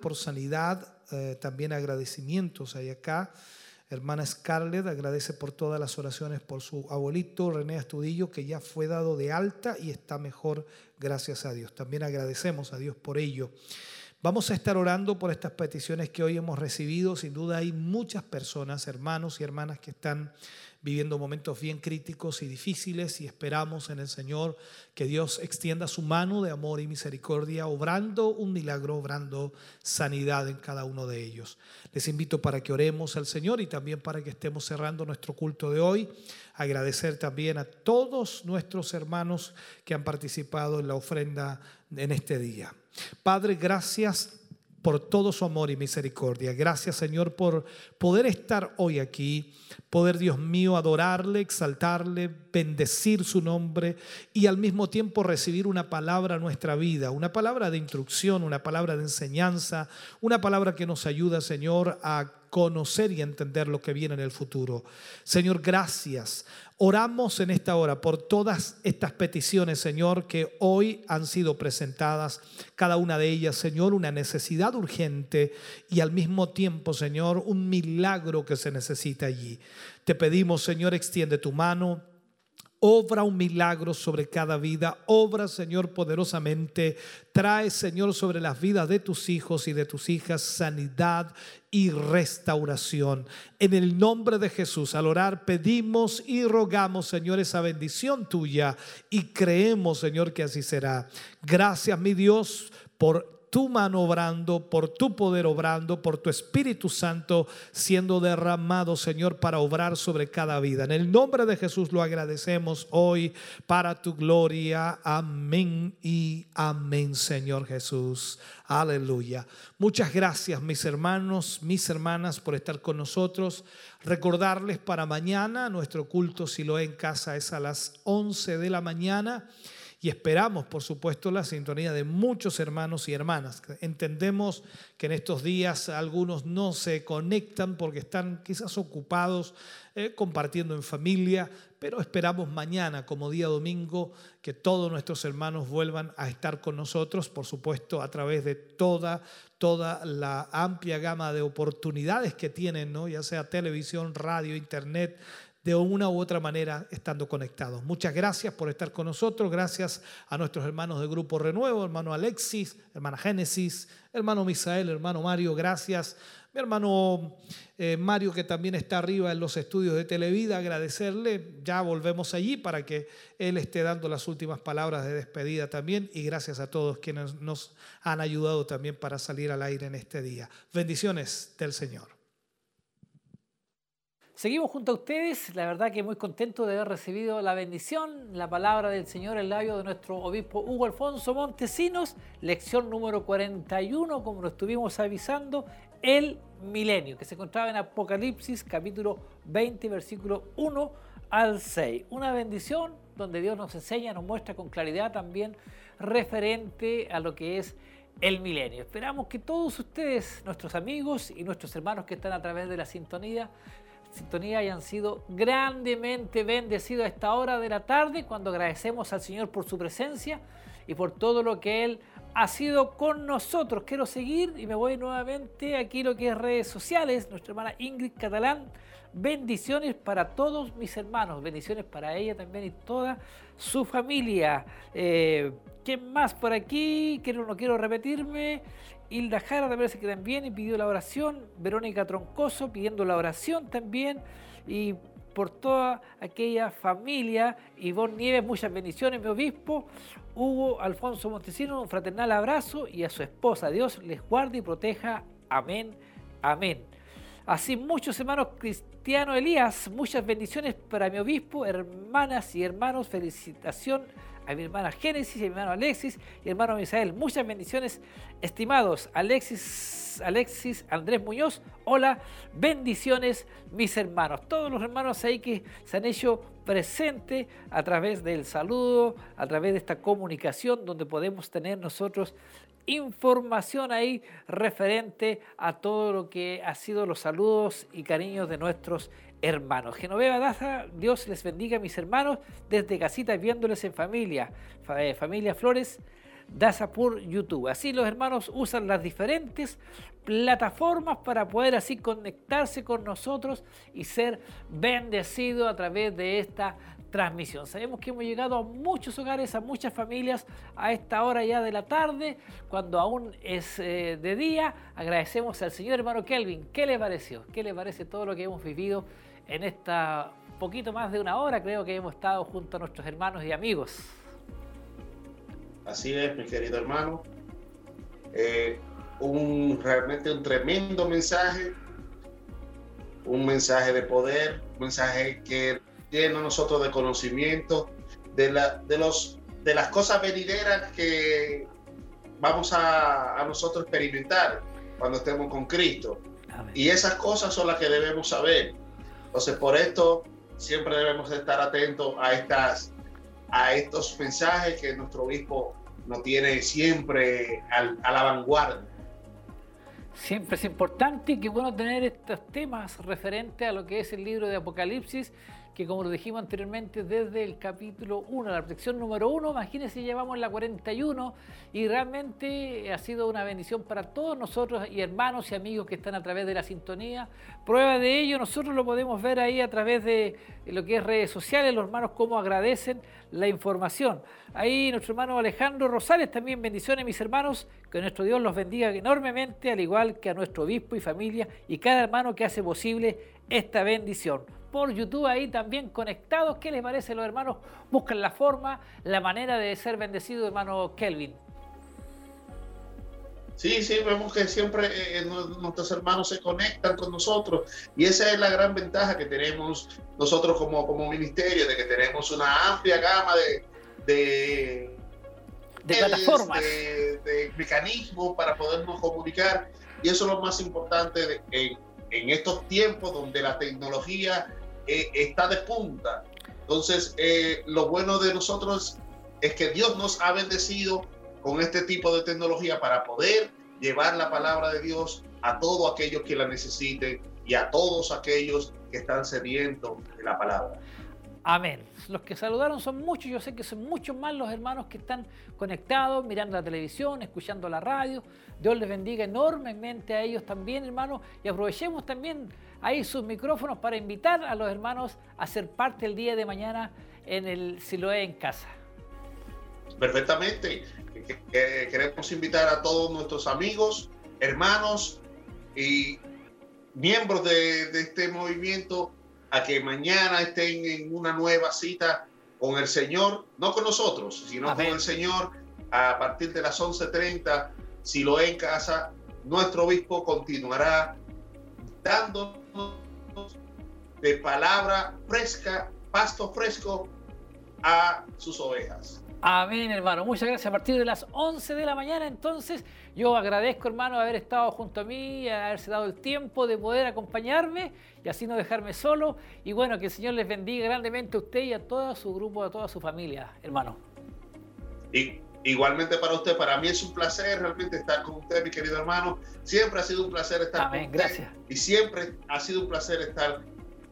por sanidad, también agradecimientos hay acá. Hermana Scarlett agradece por todas las oraciones por su abuelito René Astudillo, que ya fue dado de alta y está mejor, gracias a Dios. También agradecemos a Dios por ello. Vamos a estar orando por estas peticiones que hoy hemos recibido. Sin duda hay muchas personas, hermanos y hermanas, que están viviendo momentos bien críticos y difíciles y esperamos en el Señor que Dios extienda su mano de amor y misericordia, obrando un milagro, obrando sanidad en cada uno de ellos. Les invito para que oremos al Señor y también para que estemos cerrando nuestro culto de hoy. Agradecer también a todos nuestros hermanos que han participado en la ofrenda en este día. Padre, gracias por todo su amor y misericordia. Gracias Señor por poder estar hoy aquí, poder Dios mío adorarle, exaltarle, bendecir su nombre y al mismo tiempo recibir una palabra a nuestra vida, una palabra de instrucción, una palabra de enseñanza, una palabra que nos ayuda Señor a conocer y entender lo que viene en el futuro. Señor, gracias. Oramos en esta hora por todas estas peticiones, Señor, que hoy han sido presentadas, cada una de ellas, Señor, una necesidad urgente y al mismo tiempo, Señor, un milagro que se necesita allí. Te pedimos, Señor, extiende tu mano. Obra un milagro sobre cada vida. Obra, Señor, poderosamente. Trae, Señor, sobre las vidas de tus hijos y de tus hijas sanidad y restauración. En el nombre de Jesús, al orar, pedimos y rogamos, Señor, esa bendición tuya y creemos, Señor, que así será. Gracias, mi Dios, por tu mano obrando, por tu poder obrando, por tu Espíritu Santo siendo derramado, Señor, para obrar sobre cada vida. En el nombre de Jesús lo agradecemos hoy para tu gloria. Amén y amén, Señor Jesús. Aleluya. Muchas gracias, mis hermanos, mis hermanas, por estar con nosotros. Recordarles para mañana, nuestro culto si lo en casa es a las 11 de la mañana y esperamos, por supuesto, la sintonía de muchos hermanos y hermanas. Entendemos que en estos días algunos no se conectan porque están quizás ocupados eh, compartiendo en familia, pero esperamos mañana, como día domingo, que todos nuestros hermanos vuelvan a estar con nosotros, por supuesto, a través de toda, toda la amplia gama de oportunidades que tienen, ¿no? ya sea televisión, radio, internet, de una u otra manera estando conectados. Muchas gracias por estar con nosotros, gracias a nuestros hermanos del Grupo Renuevo, hermano Alexis, hermana Génesis, hermano Misael, hermano Mario, gracias. Mi hermano eh, Mario, que también está arriba en los estudios de Televida, agradecerle. Ya volvemos allí para que él esté dando las últimas palabras de despedida también. Y gracias a todos quienes nos han ayudado también para salir al aire en este día. Bendiciones del Señor. Seguimos junto a ustedes, la verdad que muy contento de haber recibido la bendición, la palabra del Señor en labio de nuestro obispo Hugo Alfonso Montesinos, lección número 41, como lo estuvimos avisando, el milenio, que se encontraba en Apocalipsis capítulo 20, versículo 1 al 6. Una bendición donde Dios nos enseña, nos muestra con claridad también referente a lo que es el milenio. Esperamos que todos ustedes, nuestros amigos y nuestros hermanos que están a través de la sintonía, sintonía hayan sido grandemente bendecidos a esta hora de la tarde cuando agradecemos al Señor por su presencia y por todo lo que Él ha sido con nosotros. Quiero seguir y me voy nuevamente aquí lo que es redes sociales. Nuestra hermana Ingrid Catalán. Bendiciones para todos mis hermanos, bendiciones para ella también y toda su familia. Eh, ¿Quién más por aquí? Quiero, no quiero repetirme. Hilda Jara también se quedan bien y pidió la oración. Verónica Troncoso pidiendo la oración también. Y por toda aquella familia. Ivonne Nieves, muchas bendiciones, mi obispo. Hugo Alfonso Montesino, un fraternal abrazo. Y a su esposa, Dios les guarde y proteja. Amén, amén. Así muchos hermanos Cristiano Elías, muchas bendiciones para mi obispo, hermanas y hermanos, felicitación a mi hermana Génesis, a mi hermano Alexis y hermano Misael. Muchas bendiciones, estimados Alexis, Alexis, Andrés Muñoz. Hola, bendiciones, mis hermanos. Todos los hermanos ahí que se han hecho presente a través del saludo, a través de esta comunicación donde podemos tener nosotros información ahí referente a todo lo que ha sido los saludos y cariños de nuestros hermanos. Genoveva Daza, Dios les bendiga mis hermanos desde casita viéndoles en familia. Eh, familia Flores Daza por YouTube. Así los hermanos usan las diferentes plataformas para poder así conectarse con nosotros y ser bendecidos a través de esta transmisión. Sabemos que hemos llegado a muchos hogares, a muchas familias a esta hora ya de la tarde, cuando aún es eh, de día. Agradecemos al señor hermano Kelvin. ¿Qué le pareció? ¿Qué le parece todo lo que hemos vivido en esta poquito más de una hora? Creo que hemos estado junto a nuestros hermanos y amigos. Así es, mi querido hermano. Eh, un, realmente un tremendo mensaje, un mensaje de poder, un mensaje que llena a nosotros de conocimiento de, la, de, los, de las cosas venideras que vamos a, a nosotros experimentar cuando estemos con Cristo. Y esas cosas son las que debemos saber. Entonces, por esto siempre debemos estar atentos a, estas, a estos mensajes que nuestro obispo nos tiene siempre al, a la vanguardia. Siempre es importante y qué bueno tener estos temas referentes a lo que es el libro de Apocalipsis que como lo dijimos anteriormente, desde el capítulo 1, la protección número 1, imagínense, llevamos la 41 y realmente ha sido una bendición para todos nosotros y hermanos y amigos que están a través de la sintonía. Prueba de ello, nosotros lo podemos ver ahí a través de lo que es redes sociales, los hermanos cómo agradecen la información. Ahí nuestro hermano Alejandro Rosales, también bendiciones mis hermanos, que nuestro Dios los bendiga enormemente, al igual que a nuestro obispo y familia y cada hermano que hace posible esta bendición por YouTube ahí también conectados. ¿Qué les parece los hermanos? Buscan la forma, la manera de ser bendecido, hermano Kelvin. Sí, sí, vemos que siempre eh, nuestros hermanos se conectan con nosotros y esa es la gran ventaja que tenemos nosotros como, como ministerio, de que tenemos una amplia gama de, de, de plataformas, de, de, mecanismos para podernos comunicar y eso es lo más importante en, en estos tiempos donde la tecnología eh, está de punta. Entonces, eh, lo bueno de nosotros es que Dios nos ha bendecido con este tipo de tecnología para poder llevar la palabra de Dios a todos aquellos que la necesiten y a todos aquellos que están sedientos de la palabra. Amén. Los que saludaron son muchos, yo sé que son muchos más los hermanos que están conectados, mirando la televisión, escuchando la radio. Dios les bendiga enormemente a ellos también, hermanos, y aprovechemos también ahí sus micrófonos para invitar a los hermanos a ser parte el día de mañana en el Siloé en casa. Perfectamente. Queremos invitar a todos nuestros amigos, hermanos y miembros de, de este movimiento a que mañana estén en una nueva cita con el Señor, no con nosotros, sino Amén. con el Señor a partir de las 11.30, si lo en casa, nuestro obispo continuará dándonos de palabra fresca, pasto fresco a sus ovejas. Amén, hermano. Muchas gracias. A partir de las 11 de la mañana, entonces, yo agradezco, hermano, haber estado junto a mí, haberse dado el tiempo de poder acompañarme y así no dejarme solo. Y bueno, que el Señor les bendiga grandemente a usted y a todo su grupo, a toda su familia, hermano. Y igualmente para usted, para mí es un placer realmente estar con usted, mi querido hermano. Siempre ha sido un placer estar Amén, con usted. gracias. Y siempre ha sido un placer estar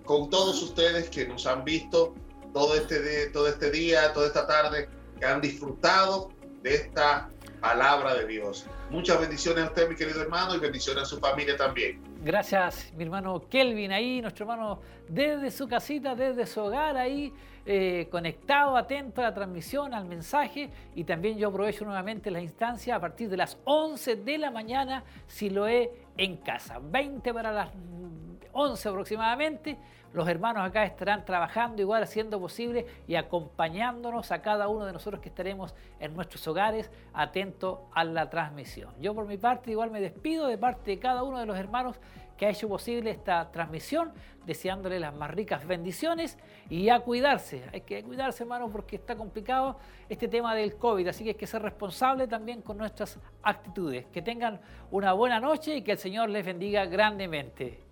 con todos ustedes que nos han visto todo este, todo este día, toda esta tarde que han disfrutado de esta palabra de Dios. Muchas bendiciones a usted, mi querido hermano, y bendiciones a su familia también. Gracias, mi hermano Kelvin, ahí, nuestro hermano desde su casita, desde su hogar, ahí, eh, conectado, atento a la transmisión, al mensaje. Y también yo aprovecho nuevamente la instancia a partir de las 11 de la mañana, si lo he en casa. 20 para las 11 aproximadamente los hermanos acá estarán trabajando igual, haciendo posible y acompañándonos a cada uno de nosotros que estaremos en nuestros hogares atentos a la transmisión. Yo por mi parte igual me despido de parte de cada uno de los hermanos que ha hecho posible esta transmisión, deseándole las más ricas bendiciones y a cuidarse. Hay que cuidarse, hermanos, porque está complicado este tema del COVID, así que hay que ser responsable también con nuestras actitudes. Que tengan una buena noche y que el Señor les bendiga grandemente.